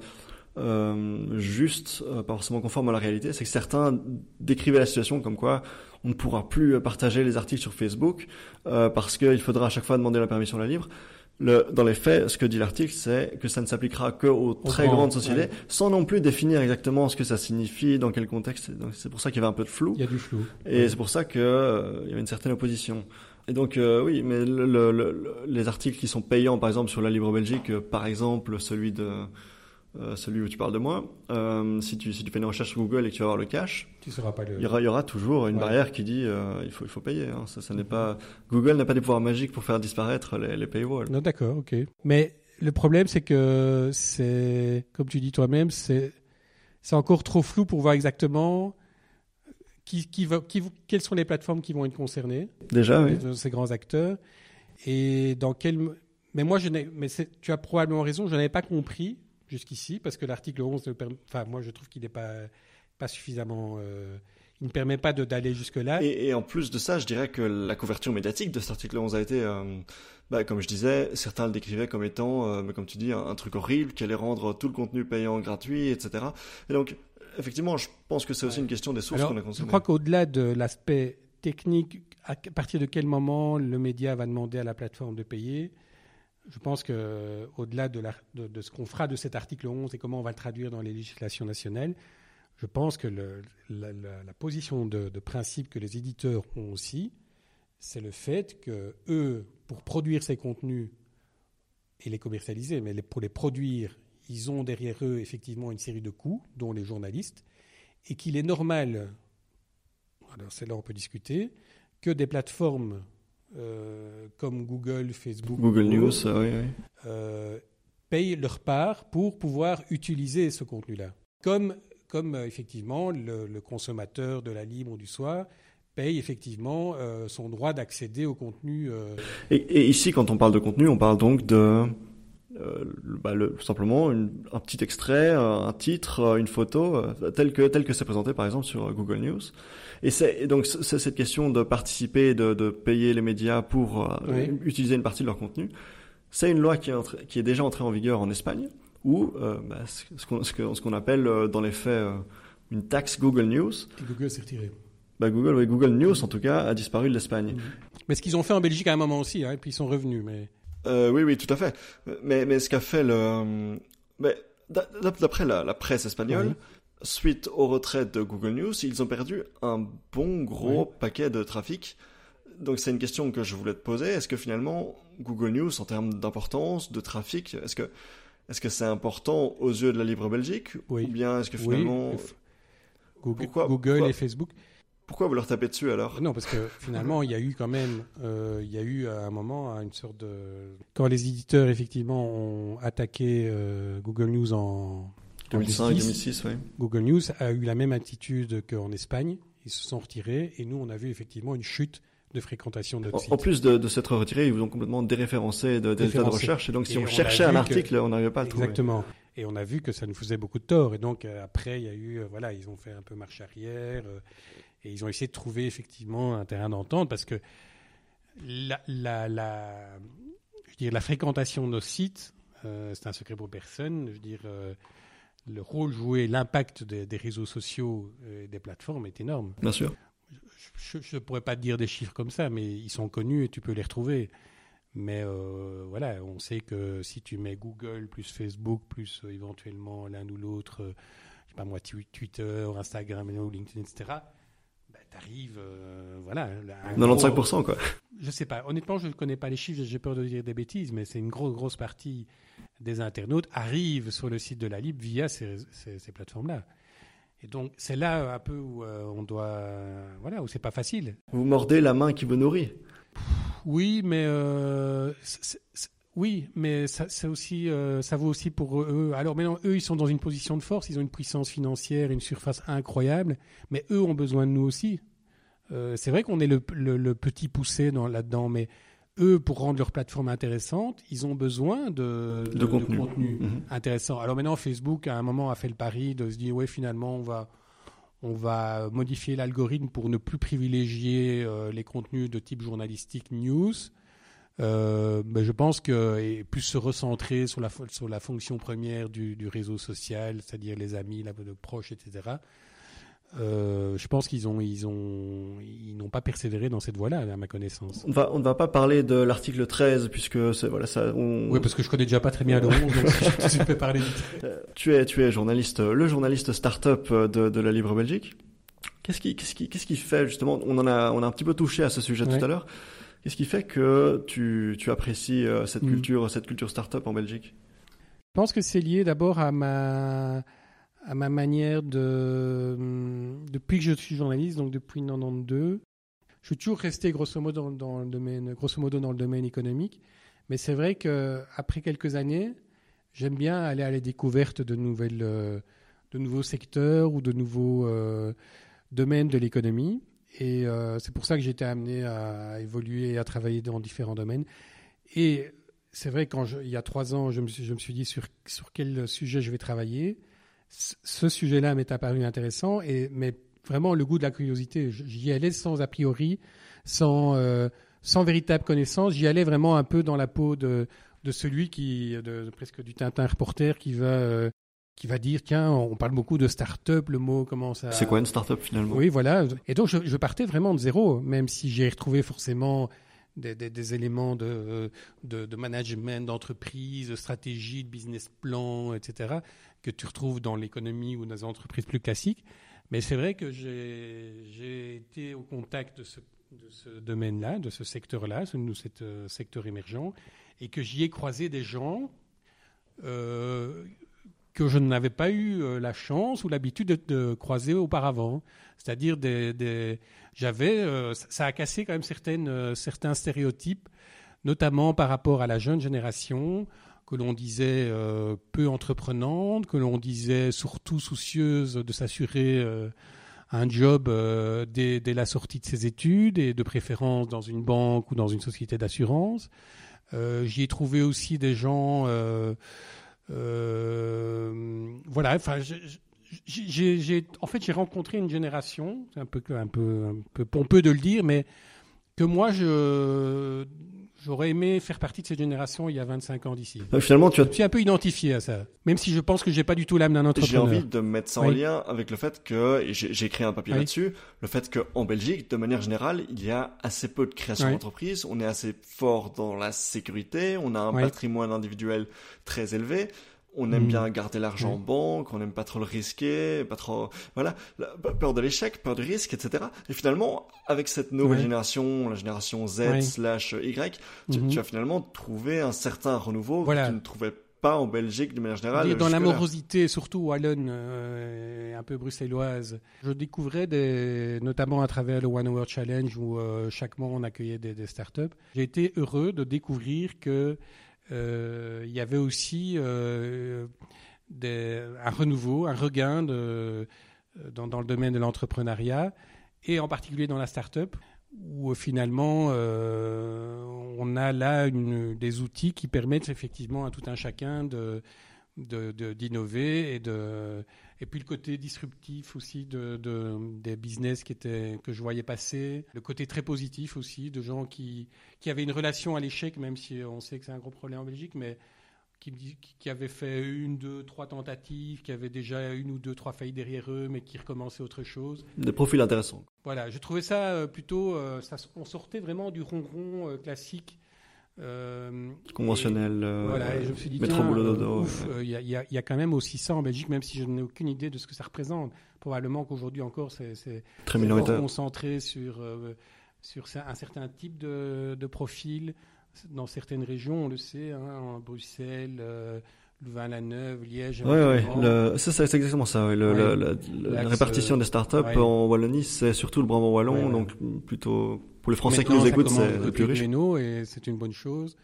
euh, justes, euh, pas forcément conformes à la réalité. C'est que certains décrivaient la situation comme quoi on ne pourra plus euh, partager les articles sur Facebook euh, parce qu'il faudra à chaque fois demander la permission de la libre. Le, dans les faits, ce que dit l'article, c'est que ça ne s'appliquera que aux très grandes sociétés, ouais. sans non plus définir exactement ce que ça signifie, dans quel contexte. Donc c'est pour ça qu'il y avait un peu de flou. Il y a du flou. Et c'est pour ça que euh, il y avait une certaine opposition. Et donc euh, oui, mais le, le- le- les articles qui sont payants, par exemple sur la Libre Belgique, euh, par exemple celui de euh, celui où tu parles de moi, si tu si tu fais une recherche sur Google et que tu vas voir le cache, Tu pas il y aura il y aura toujours une Ouais. barrière qui dit il faut il faut payer. Hein. Ça, ça n'est pas Google n'a pas des pouvoirs magiques pour faire disparaître les, les paywalls. Non, d'accord, ok. Mais le problème, c'est que c'est, comme tu dis toi-même, c'est c'est encore trop flou pour voir exactement qui, qui va, qui, quelles sont les plateformes qui vont être concernées? Déjà, oui. Ces grands acteurs. Et dans quel. Mais moi, je. Mais tu as probablement raison, je n'avais pas compris jusqu'ici, parce que l'article 11, enfin, moi, je trouve qu'il n'est pas, pas suffisamment. Euh, il ne permet pas d'aller jusque-là. Et, en plus de ça, je dirais que la couverture médiatique de cet article 11 a été, euh, bah, comme je disais, certains le décrivaient comme étant, euh, mais comme tu dis, un, truc horrible qui allait rendre tout le contenu payant gratuit, etc. Et donc, effectivement, je pense que c'est aussi une question des sources qu'on a consommées. Je crois qu'au-delà de l'aspect technique, à partir de quel moment le média va demander à la plateforme de payer, je pense que au-delà de, de, ce qu'on fera de cet article 11 et comment on va le traduire dans les législations nationales, je pense que le, la, position de, principe que les éditeurs ont aussi, c'est le fait que eux, pour produire ces contenus et les commercialiser, mais pour les produire, ils ont derrière eux effectivement une série de coûts, dont les journalistes, et qu'il est normal, alors c'est là on peut discuter, que des plateformes euh, comme Google, Facebook, Google News, oui, oui. Euh, payent leur part pour pouvoir utiliser ce contenu-là. Comme comme euh, effectivement le, consommateur de la libre ou du soir paye effectivement euh, son droit d'accéder au contenu. Euh. Et, ici, quand on parle de contenu, on parle donc de bah, simplement un petit extrait, un titre, une photo, tel que tel que c'est présenté par exemple sur Google News. Et c'est donc c'est cette question de participer, de, de payer les médias pour utiliser une partie de leur contenu. C'est une loi qui est, qui est déjà entrée en vigueur en Espagne euh, bah, ce qu'on appelle euh, dans les faits euh, une taxe Google News. Et Google s'est retiré. Bah Google, oui, Google News en tout cas a disparu de l'Espagne. Mm. Mais ce qu'ils ont fait en Belgique à un moment aussi, hein, et puis ils sont revenus. Mais oui, oui, tout à fait. Mais, mais ce qu'a fait le, mais, d'après la, presse espagnole, suite au retrait de Google News, ils ont perdu un bon gros paquet de trafic. Donc c'est une question que je voulais te poser. Est-ce que finalement Google News, en termes d'importance, de trafic, est-ce que est-ce que c'est important aux yeux de la Libre Belgique? Oui. Ou bien est-ce que finalement. Google, Google et Facebook. Pourquoi vous leur tapez dessus alors? Non, parce que finalement, il y a eu quand même, euh, il y a eu à un moment une sorte de. Quand les éditeurs effectivement ont attaqué euh, Google News en 2005-2006, oui. Google News a eu la même attitude qu'en Espagne. Ils se sont retirés et nous, on a vu effectivement une chute de fréquentation de En plus de, s'être retiré, ils vous ont complètement déréférencé de, des résultats de recherche. Et donc, si on, cherchait un article, on n'arrivait pas à le trouver. Exactement. Et on a vu que ça nous faisait beaucoup de tort. Et donc, euh, après, il y a eu, voilà, ils ont fait un peu marche arrière. Euh, et ils ont essayé de trouver effectivement un terrain d'entente parce que la, la, la, je veux dire, la fréquentation de nos sites, c'est un secret pour personne. Je veux dire, le rôle joué, l'impact des, des, réseaux sociaux et des plateformes est énorme. Bien sûr je ne pourrais pas te dire des chiffres comme ça, mais ils sont connus et tu peux les retrouver. Mais euh, voilà, on sait que si tu mets Google plus Facebook plus euh, éventuellement l'un ou l'autre, euh, je sais pas moi, Twitter, Instagram, LinkedIn, etc., bah, tu arrives, voilà. 95% quoi. Je sais pas. Honnêtement, je ne connais pas les chiffres, j'ai peur de dire des bêtises, mais c'est une grosse, grosse partie des internautes arrivent sur le site de la Libre via ces plateformes-là. Et donc, c'est là un peu où euh, on doit. voilà, où c'est pas facile. Vous mordez la main qui vous nourrit. Oui, mais. Euh, oui, mais ça, aussi, euh, ça vaut aussi pour eux. Alors maintenant, eux, ils sont dans une position de force, ils ont une puissance financière, une surface incroyable, mais eux ont besoin de nous aussi. c'est vrai qu'on est le, le, petit poussé là-dedans, mais eux, pour rendre leur plateforme intéressante, ils ont besoin de, de, contenu, mhm. intéressant. Alors maintenant, Facebook, à un moment, a fait le pari de se dire, ouais, finalement, on va, on va modifier l'algorithme pour ne plus privilégier euh, les contenus de type journalistique news. Euh, ben, je pense que et plus se recentrer sur la, sur la fonction première du, du réseau social, c'est-à-dire les amis, la, de proches, etc. Euh, je pense qu'ils ont, ils ont, ils n'ont pas persévéré dans cette voie-là, à ma connaissance. On va, on ne va pas parler de l'article 13 puisque voilà ça. Oui, parce que je connais déjà pas très bien le 11, donc je peux parler. Euh, tu es, tu es journaliste, le journaliste start-up de, de la Libre Belgique. Qu'est-ce qui, qu'est-ce qui, qu'est-ce qui fait justement On en a, on a un petit peu touché à ce sujet tout à l'heure. Qu'est-ce qui fait que tu, tu apprécies euh, cette mm. culture, cette culture start-up en Belgique? Je pense que c'est lié d'abord à ma à ma manière de. Hum, depuis que je suis journaliste, donc depuis 92, je suis toujours resté grosso modo dans, le domaine, grosso modo dans le domaine économique, Mais c'est vrai qu'après quelques années, j'aime bien aller à la découverte de, nouvelles, euh, de nouveaux secteurs ou de nouveaux euh, domaines de l'économie. Et euh, c'est pour ça que été amené à évoluer et à travailler dans différents domaines. Et c'est vrai, quand il y a trois ans, je me suis, je dit sur, quel sujet je vais travailler. Ce sujet-là m'est apparu intéressant, et, mais vraiment le goût de la curiosité. J'y allais sans a priori, sans, sans véritable connaissance. J'y allais vraiment un peu dans la peau de, de celui qui, de, presque du Tintin reporter qui va, euh, qui va dire tiens, on parle beaucoup de start-up, le mot commence à. C'est quoi une start-up finalement? Oui, voilà. Et donc je, partais vraiment de zéro, même si j'ai retrouvé forcément des, des, éléments de, de, de management d'entreprise, de stratégie, de business plan, etc., que tu retrouves dans l'économie ou dans les entreprises plus classiques. Mais c'est vrai que j'ai été au contact de ce, de ce domaine-là, de ce secteur-là, ce, ce euh, secteur émergent, et que j'y ai croisé des gens euh, que je n'avais pas eu euh, la chance ou l'habitude de, croiser auparavant. C'est-à-dire des, j'avais, euh, ça a cassé quand même certaines, certains stéréotypes, notamment par rapport à la jeune génération que l'on disait peu entreprenante, que l'on disait surtout soucieuse de s'assurer un job dès, dès, la sortie de ses études et de préférence dans une banque ou dans une société d'assurance. Euh, j'y ai trouvé aussi des gens. Euh, voilà, enfin, j'ai, en fait, j'ai rencontré une génération, c'est un peu, un peu, un peu pompeux de le dire, mais que moi, je, J'aurais aimé faire partie de cette génération il y a 25 ans d'ici. finalement, tu as... Je suis un peu identifié à ça, même si je pense que j'ai pas du tout l'âme d'un entrepreneur. J'ai envie de mettre ça en lien avec le fait que, et j'ai écrit un papier là-dessus, le fait qu'en Belgique, de manière générale, il y a assez peu de création d'entreprises, on est assez fort dans la sécurité, on a un patrimoine individuel très élevé, on aime mm. bien garder l'argent en banque, on n'aime pas trop le risquer, pas trop, voilà, peur de l'échec, peur du risque, etc. Et finalement, avec cette nouvelle génération, la génération Z slash Y, mm-hmm. tu, as finalement trouvé un certain renouveau que tu ne trouvais pas en Belgique de manière générale. Dans l'amorosité, surtout wallonne, euh, un peu bruxelloise, je découvrais des, notamment à travers le One Hour Challenge où euh, chaque mois on accueillait des, des startups. J'ai été heureux de découvrir que euh, il y avait aussi euh, un renouveau, un regain de, dans, le domaine de l'entrepreneuriat et en particulier dans la start-up où finalement euh, on a là des outils qui permettent effectivement à tout un chacun de d'innover et de et puis le côté disruptif aussi de, de, des business qui étaient que je voyais passer le côté très positif aussi de gens qui qui avaient une relation à l'échec même si on sait que c'est un gros problème en Belgique mais qui, qui avaient fait une, deux, trois tentatives, qui avaient déjà une ou deux, trois failles derrière eux, mais qui recommençaient autre chose. Des profils intéressants. Voilà, je trouvais ça euh, plutôt, euh, ça, on sortait vraiment du ronron euh, classique euh, Conventionnel, euh, voilà, et je me suis dit, il y, y, y, a quand même aussi ça en Belgique, même si je n'ai aucune idée de ce que ça représente. Probablement qu'aujourd'hui encore, c'est très concentré sur, euh, sur un certain type de, de, profil. Dans certaines régions, on le sait, hein, en Bruxelles, euh, Louvain-la-Neuve, Liège. Oui, oui, c'est exactement ça. la répartition des startups en Wallonie, c'est surtout le Brabant wallon, donc plutôt pour les Français qui nous écoutent, c'est le plus riche. Et c'est une bonne chose.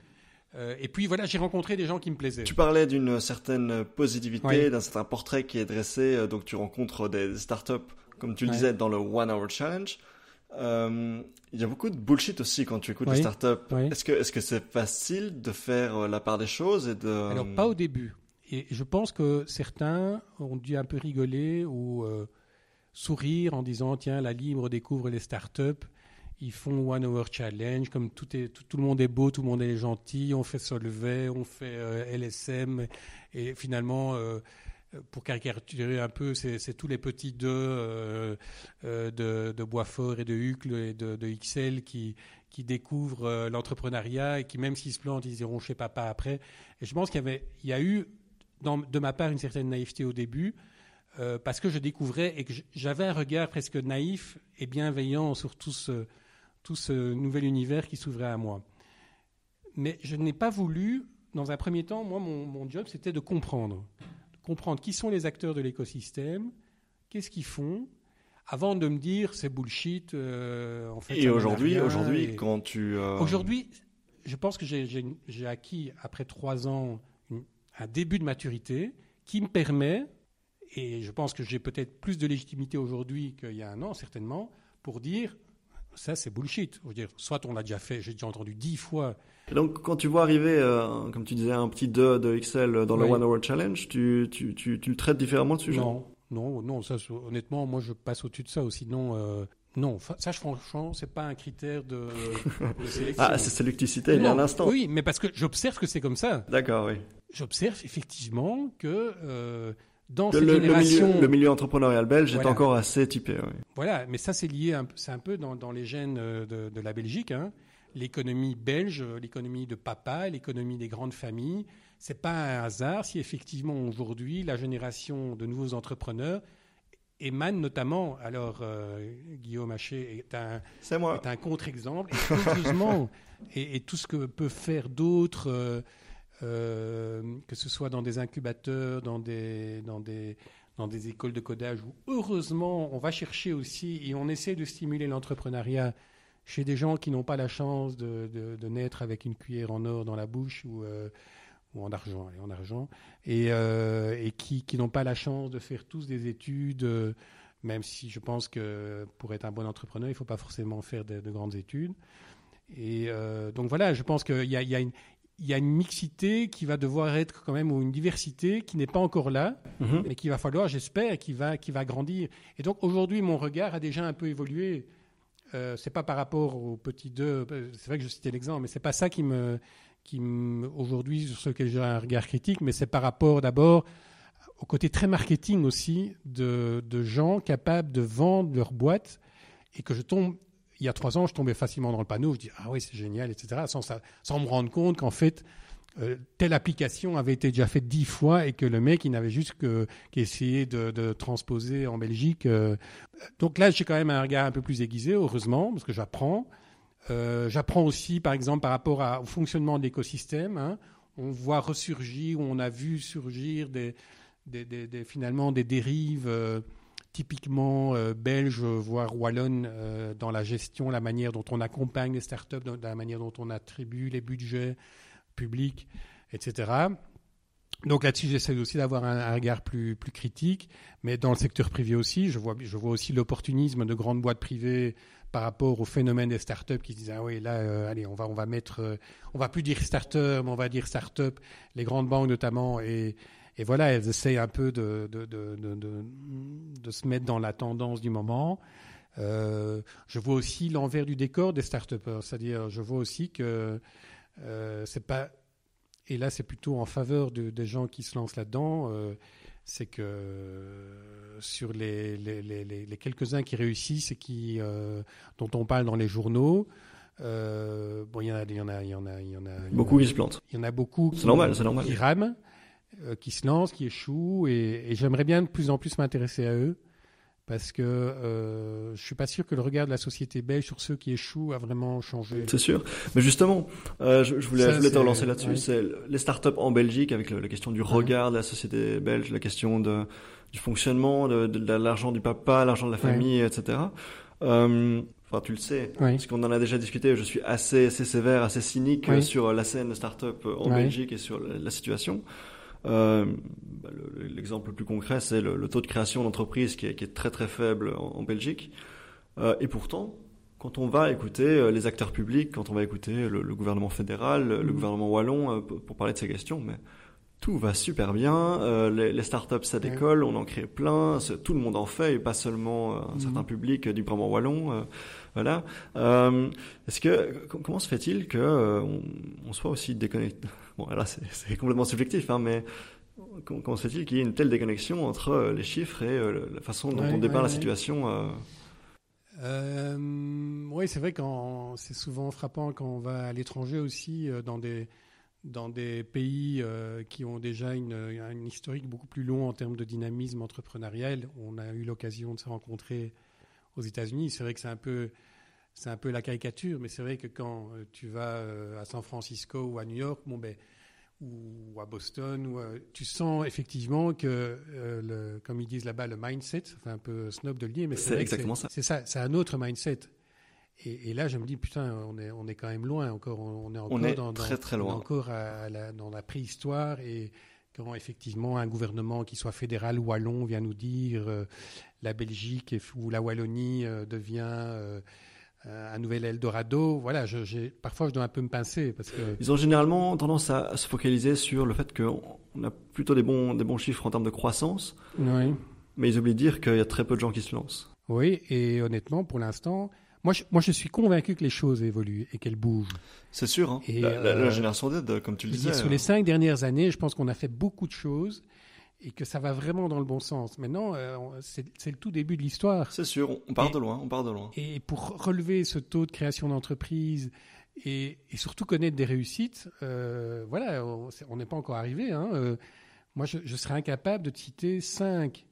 Euh, et puis voilà, j'ai rencontré des gens qui me plaisaient. Tu parlais d'une certaine positivité, d'un certain portrait qui est dressé. Euh, donc tu rencontres des startups, comme tu le disais, dans le One Hour Challenge. Euh, il y a beaucoup de bullshit aussi quand tu écoutes les startups. Est-ce que est-ce que c'est facile de faire la part des choses et de Alors pas au début. Et je pense que certains ont dû un peu rigoler ou sourire en disant tiens la libre découvre les startups. Ils font One Hour Challenge, comme tout, est, tout, le monde est beau, tout le monde est gentil, on fait Solvay, on fait euh, LSM, et finalement, euh, pour caricaturer un peu, c'est tous les petits deux euh, de, de Boisfort et de Hucle et de, de XL qui, découvrent l'entrepreneuriat et qui, même s'ils se plantent, ils iront chez papa après. Et je pense qu'il y, a eu, de ma part, une certaine naïveté au début, parce que je découvrais et que j'avais un regard presque naïf et bienveillant sur tout ce nouvel univers qui s'ouvrait à moi. Mais je n'ai pas voulu, dans un premier temps, moi, mon, job, c'était de comprendre. Comprendre qui sont les acteurs de l'écosystème, qu'est-ce qu'ils font, avant de me dire c'est bullshit. Euh, en fait, et aujourd'hui, aujourd'hui, quand tu. Euh, aujourd'hui, je pense que j'ai acquis, après trois ans, un début de maturité qui me permet, et je pense que j'ai peut-être plus de légitimité aujourd'hui qu'il y a un an, certainement, pour dire ça, c'est bullshit. Je veux dire, soit on l'a déjà fait, j'ai déjà entendu dix fois. Donc, quand tu vois arriver, euh, comme tu disais, un petit 2 de Excel dans le One Hour Challenge, tu, tu, tu, tu, le traites différemment le sujet? Non, non, non. Ça, honnêtement, moi, je passe au-dessus de ça. Sinon, euh, non, ça, franchement, c'est pas un critère de, sélection. ah, c'est celui que tu citais il y a un instant. Oui, mais parce que j'observe que c'est comme ça. D'accord, oui. J'observe effectivement que euh, dans cette le, génération... le, milieu, entrepreneurial belge est encore assez typé. Oui. Voilà, mais ça, c'est lié, c'est un peu dans, les gènes euh, de, la Belgique. Hein. L'économie belge, l'économie de papa, l'économie des grandes familles. C'est pas un hasard si effectivement aujourd'hui la génération de nouveaux entrepreneurs émane notamment, alors euh, Guillaume Haché est un, est un contre-exemple, et, et, tout ce que peut faire d'autres, euh, euh, que ce soit dans des incubateurs, dans des, dans, des, dans des écoles de codage, où heureusement on va chercher aussi et on essaie de stimuler l'entrepreneuriat chez des gens qui n'ont pas la chance de, de, naître avec une cuillère en or dans la bouche ou ou en argent, en argent, et, euh, et qui, qui n'ont pas la chance de faire tous des études, euh, même si je pense que pour être un bon entrepreneur, il ne faut pas forcément faire de, grandes études. Et euh, donc voilà, je pense qu'il y a, y, a une, y a une mixité qui va devoir être quand même, ou une diversité qui n'est pas encore là, mm-hmm. mais qui va falloir, j'espère, qui va, qui va grandir. Et donc aujourd'hui, mon regard a déjà un peu évolué. Euh, c'est pas par rapport aux petits deux, c'est vrai que je citais l'exemple, mais c'est pas ça qui me, qui aujourd'hui sur lequel j'ai un regard critique, mais c'est par rapport d'abord au côté très marketing aussi de, de, gens capables de vendre leur boîte et que je tombe. Il y a trois ans, je tombais facilement dans le panneau. Je dis ah oui c'est génial, etc. Sans, sans me rendre compte qu'en fait euh, telle application avait été déjà faite dix fois et que le mec il n'avait juste qu'essayé de, transposer en Belgique. Euh. Donc là j'ai quand même un regard un peu plus aiguisé, heureusement, parce que j'apprends. Euh, j'apprends aussi, par exemple, par rapport au fonctionnement de l'écosystème. Hein. on voit ressurgir, on a vu surgir des, finalement des dérives euh, typiquement euh, belges, voire wallonnes, dans la gestion, la manière dont on accompagne les startups, dans la manière dont on attribue les budgets publics, etc. Donc là-dessus, j'essaie aussi d'avoir un, regard plus, plus critique, mais dans le secteur privé aussi, je vois, je vois aussi l'opportunisme de grandes boîtes privées par rapport au phénomène des startups qui se disent ah oui là euh, allez on va on va mettre euh, on va plus dire startup mais on va dire startup les grandes banques notamment et et voilà elles essayent un peu de de, de, de, se mettre dans la tendance du moment euh, je vois aussi l'envers du décor des start c'est-à-dire je vois aussi que euh, c'est pas et là c'est plutôt en faveur de, des gens qui se lancent là-dedans c'est que sur les, les, les, les quelques-uns qui réussissent et qui, euh, dont on parle dans les journaux, euh, bon, il y en a, il y en a, il y en a, il y en a. Beaucoup qui se plantent. Il y en a beaucoup qui, normal, normal. qui rament, euh, qui se lancent, qui échouent, et, et j'aimerais bien de plus en plus m'intéresser à eux parce que euh, je suis pas sûr que le regard de la société belge sur ceux qui échouent a vraiment changé. C'est sûr. Mais justement, euh, je, je, voulais, je voulais te relancer là-dessus. C'est les startups en Belgique avec la question du regard de la société belge, la question de, du fonctionnement, de, de, l'argent du papa, l'argent de la famille, etc. Euh, Enfin, tu le sais, parce qu'on en a déjà discuté. Je suis assez, assez sévère, assez cynique sur la scène startup en Belgique et sur la situation. Euh, bah, l'exemple le plus concret, c'est le, taux de création d'entreprise qui, qui, est très très faible en, Belgique. Euh, et pourtant, quand on va écouter euh, les acteurs publics, quand on va écouter le, gouvernement fédéral, le, mmh. gouvernement wallon pour, parler de ces questions, mais tout va super bien, les, les, startups ça décolle, on en crée plein, tout le monde en fait et pas seulement un mmh. certain public du gouvernement wallon. voilà. Est-ce que comment se fait-il que on, soit aussi déconnecté Bon, là, c'est complètement subjectif, hein, mais comment se fait-il qu'il y ait une telle déconnexion entre euh, les chiffres et euh, la façon dont on dépeint la situation euh... oui, c'est vrai que c'est souvent frappant quand on va à l'étranger aussi, dans des, dans des pays qui ont déjà une, une, historique beaucoup plus long en termes de dynamisme entrepreneurial. On a eu l'occasion de se rencontrer aux États-Unis. C'est vrai que c'est un peu c'est un peu la caricature, mais c'est vrai que quand euh, tu vas euh, à San Francisco ou à New York, bon ben, ou à Boston, ou, tu sens effectivement que, euh, le, comme ils disent là-bas, le mindset, c'est un peu snob de le dire, mais c'est exactement ça. C'est ça, c'est un autre mindset. Et, là, je me dis, putain, on est, on est quand même loin encore. On est encore on est dans, très, très loin. encore dans la préhistoire et quand effectivement un gouvernement qui soit fédéral ou wallon vient nous dire euh, la Belgique ou la Wallonie euh, devient euh, un nouvel Eldorado, voilà, je, parfois je dois un peu me pincer parce que ils ont généralement tendance à, se focaliser sur le fait qu'on a plutôt des bons des bons chiffres en termes de croissance, oui. mais ils oublient de dire qu'il y a très peu de gens qui se lancent. Oui, et honnêtement, pour l'instant, moi je, moi, je suis convaincu que les choses évoluent et qu'elles bougent. C'est sûr. Hein. Et la, euh, génération Z, comme tu le disais. Sur les euh. cinq dernières années, je pense qu'on a fait beaucoup de choses et que ça va vraiment dans le bon sens. Maintenant, euh, c'est le tout début de l'histoire. C'est sûr, on part de loin, on part de loin. Et pour relever ce taux de création d'entreprise et, surtout connaître des réussites, voilà, on n'est pas encore arrivé. Hein. moi, je, je, serais incapable de citer cinq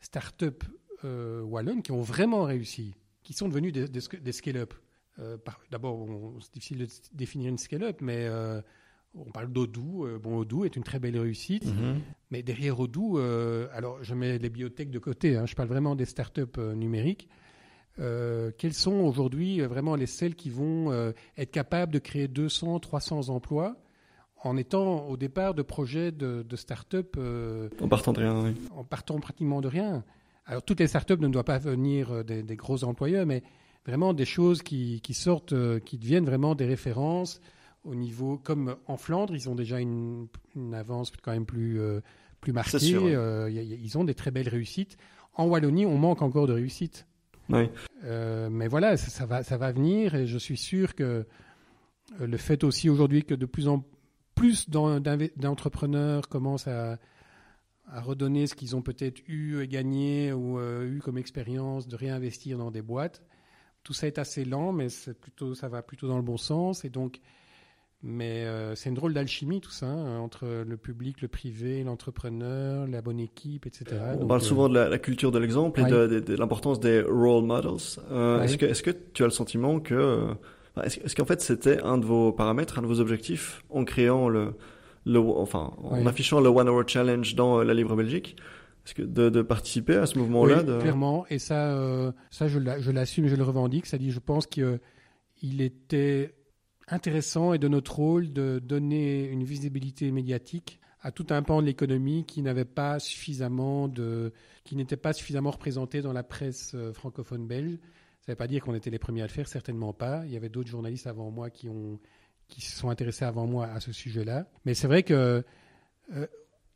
startups wallonnes qui ont vraiment réussi qui sont devenus des, scale-up. Euh, d'abord, c'est difficile de définir une scale-up, mais euh, on parle d'Odoo. Euh, bon, Odoo est une très belle réussite, mhm. mais derrière Odoo, alors je mets les biotech de côté, hein, je parle vraiment des startups numériques. quelles sont aujourd'hui vraiment les celles qui vont être capables de créer 200, 300 emplois en étant au départ de projets de, de start-up. en partant de rien, oui. En partant pratiquement de rien? Alors toutes les startups ne doivent pas venir euh, des, gros employeurs, mais vraiment des choses qui, sortent, euh, qui deviennent vraiment des références au niveau, comme en Flandre, ils ont déjà une, avance quand même plus, euh, plus marquée. ils ont des très belles réussites. En Wallonie, on manque encore de réussites. Oui. mais voilà, ça, va, ça va venir et je suis sûr que le fait aussi aujourd'hui que de plus en plus d'entrepreneurs commencent à, à redonner ce qu'ils ont peut-être eu et gagné ou euh, eu comme expérience de réinvestir dans des boîtes. Tout ça est assez lent, mais c'est plutôt, ça va plutôt dans le bon sens. Et donc, mais euh, c'est une drôle d'alchimie tout ça, hein, entre le public, le privé, l'entrepreneur, la bonne équipe, etc. On parle souvent euh, de la, culture de l'exemple et de, l'importance des role models. Est-ce que, est que, tu as le sentiment que... Est-ce qu'en fait c'était un de vos paramètres, un de vos objectifs en créant le, enfin, en affichant le One Hour Challenge dans euh, la Libre Belgique que de, participer à ce mouvement-là oui, clairement. Et ça, euh, ça je l'assume, je le revendique. Dit, je pense qu'il était intéressant et de notre rôle de donner une visibilité médiatique à tout un pan de l'économie qui n'avait pas suffisamment de, qui n'était pas suffisamment représenté dans la presse euh, francophone belge. Ça ne veut pas dire qu'on était les premiers à le faire, certainement pas. Il y avait d'autres journalistes avant moi qui ont qui se sont intéressés avant moi à ce sujet-là. Mais c'est vrai que euh,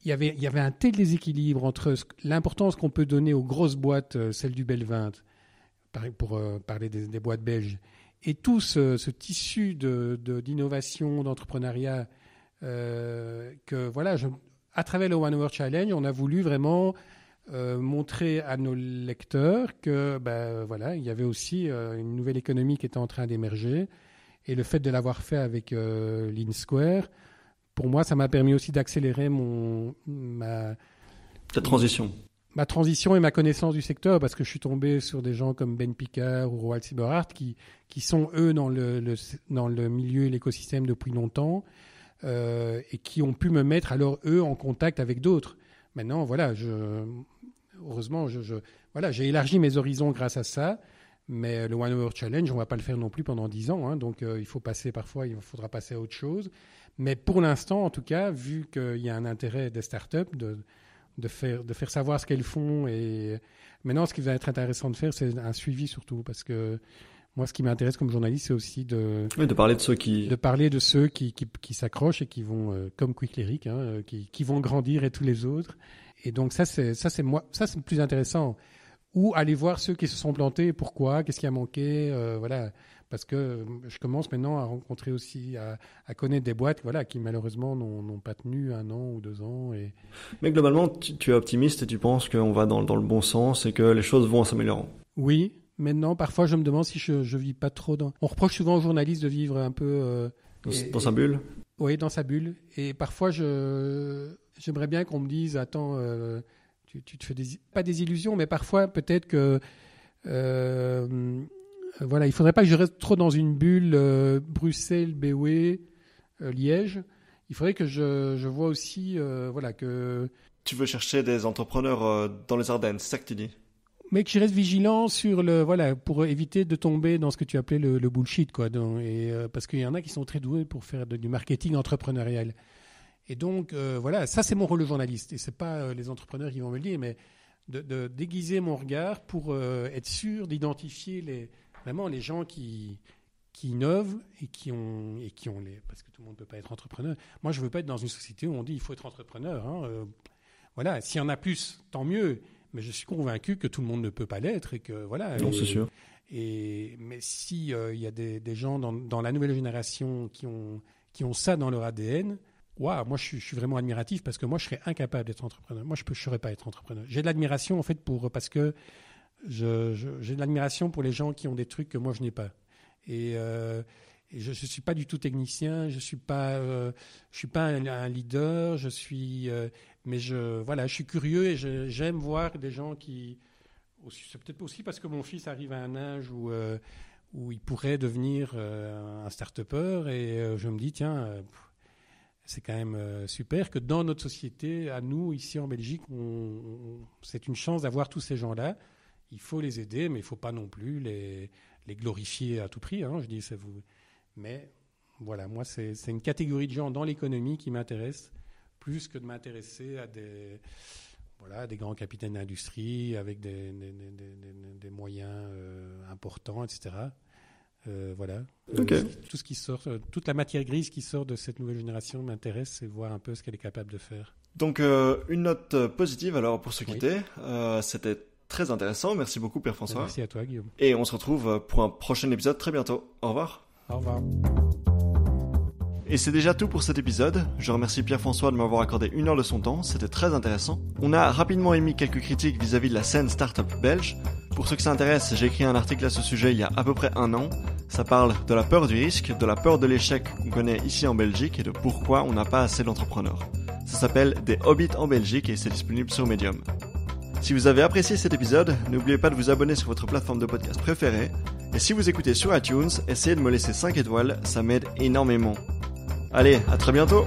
y avait, y avait un tel déséquilibre entre l'importance qu'on peut donner aux grosses boîtes, euh, celles du Bel 20, pour euh, parler des, boîtes belges, et tout ce, tissu d'innovation, de, d'entrepreneuriat, que voilà, à travers le One Hour Challenge, on a voulu vraiment montrer à nos lecteurs que ben, voilà, il y avait aussi une nouvelle économie qui était en train d'émerger et le fait de l'avoir fait avec euh, Lean Square, pour moi, ça m'a permis aussi d'accélérer mon ma ta transition. Ma transition et ma connaissance du secteur, parce que je suis tombé sur des gens comme Ben Picard ou Roald Silberhardt qui, qui sont eux dans le, dans le milieu et l'écosystème depuis longtemps euh, et qui ont pu me mettre alors eux en contact avec d'autres. Maintenant, voilà, je, heureusement, je, je voilà, j'ai élargi mes horizons grâce à ça. Mais le One Hour Challenge, on ne va pas le faire non plus pendant 10 ans. Hein, donc euh, il faut passer parfois, il faudra passer à autre chose. Mais pour l'instant, en tout cas, vu qu'il y a un intérêt des startups de, de, faire, de faire savoir ce qu'elles font. Et maintenant, ce qui va être intéressant de faire, c'est un suivi surtout. Parce que moi, ce qui m'intéresse comme journaliste, c'est aussi de, de parler de ceux qui, de parler de ceux qui, qui, qui s'accrochent et qui vont, euh, comme Quick Lyric, hein, euh, qui, qui vont grandir et tous les autres. Et donc ça, c'est ça, c'est moi, ça c'est plus intéressant ou aller voir ceux qui se sont plantés, pourquoi, qu'est-ce qui a manqué, euh, voilà. Parce que je commence maintenant à rencontrer aussi, à, connaître des boîtes, voilà, qui malheureusement n'ont pas tenu un an ou deux ans. Et... Mais globalement, tu, es optimiste et tu penses qu'on va dans, le bon sens et que les choses vont s'améliorer. Oui. Maintenant, parfois, je me demande si je, je vis pas trop dans. On reproche souvent aux journalistes de vivre un peu euh, dans, sa bulle. Oui, dans sa bulle. Et parfois, je j'aimerais bien qu'on me dise, attends. Euh, tu, te fais pas des illusions, mais parfois peut-être que euh, voilà, il faudrait pas que je reste trop dans une bulle euh, Bruxelles, Béoué, euh, Liège. Il faudrait que je, je vois aussi voilà que tu veux chercher des entrepreneurs dans les Ardennes, c'est ça que tu dis? Mais que je reste vigilant sur le voilà pour éviter de tomber dans ce que tu appelais le, bullshit quoi. et euh, parce qu'il y en a qui sont très doués pour faire du marketing entrepreneurial. Et donc euh, voilà, ça c'est mon rôle de journaliste et c'est pas euh, les entrepreneurs qui vont me le dire, mais de, déguiser mon regard pour être sûr d'identifier les vraiment les gens qui qui innovent et qui ont et qui ont les parce que tout le monde peut pas être entrepreneur. Moi je veux pas être dans une société où on dit il faut être entrepreneur. Hein, voilà, s'il y en a plus, tant mieux mais je suis convaincu que tout le monde ne peut pas l'être et que voilà. Non, c'est sûr. Et mais si il euh, y a des, gens dans, la nouvelle génération qui ont qui ont ça dans leur ADN, waouh, moi je suis, vraiment admiratif parce que moi je serais incapable d'être entrepreneur. Moi je ne saurais pas être entrepreneur. J'ai de l'admiration en fait pour parce que j'ai de l'admiration pour les gens qui ont des trucs que moi je n'ai pas. Et, euh, je ne suis pas du tout technicien, je suis pas, euh, je suis pas un, leader, je suis, mais je, voilà, je suis curieux et j'aime voir des gens qui. C'est peut-être aussi parce que mon fils arrive à un âge où, euh, où il pourrait devenir euh, un start-upper et euh, je me dis, tiens, c'est quand même super que dans notre société, à nous, ici en Belgique, c'est une chance d'avoir tous ces gens-là. Il faut les aider, mais il ne faut pas non plus les, glorifier à tout prix. Hein, je dis, ça vous. Mais voilà, moi, c'est une catégorie de gens dans l'économie qui m'intéresse plus que de m'intéresser à des, voilà, des grands capitaines d'industrie avec des, moyens euh, importants, etc. Euh, voilà. Euh, tout ce qui sort, toute la matière grise qui sort de cette nouvelle génération m'intéresse et voir un peu ce qu'elle est capable de faire. Donc une note positive alors pour se quitter. C'était très intéressant. Merci beaucoup Pierre François. Merci à toi Guillaume. Et on se retrouve pour un prochain épisode très bientôt. Au revoir. Au revoir. Et c'est déjà tout pour cet épisode. Je remercie Pierre-François de m'avoir accordé une heure de son temps, c'était très intéressant. On a rapidement émis quelques critiques vis-à-vis de la scène startup belge. Pour ceux que ça intéresse, j'ai écrit un article à ce sujet il y a à peu près un an. Ça parle de la peur du risque, de la peur de l'échec qu'on connaît ici en Belgique et de pourquoi on n'a pas assez d'entrepreneurs. Ça s'appelle Des Hobbits en Belgique et c'est disponible sur Medium. Si vous avez apprécié cet épisode, n'oubliez pas de vous abonner sur votre plateforme de podcast préférée. Et si vous écoutez sur iTunes, essayez de me laisser 5 étoiles, ça m'aide énormément. Allez, à très bientôt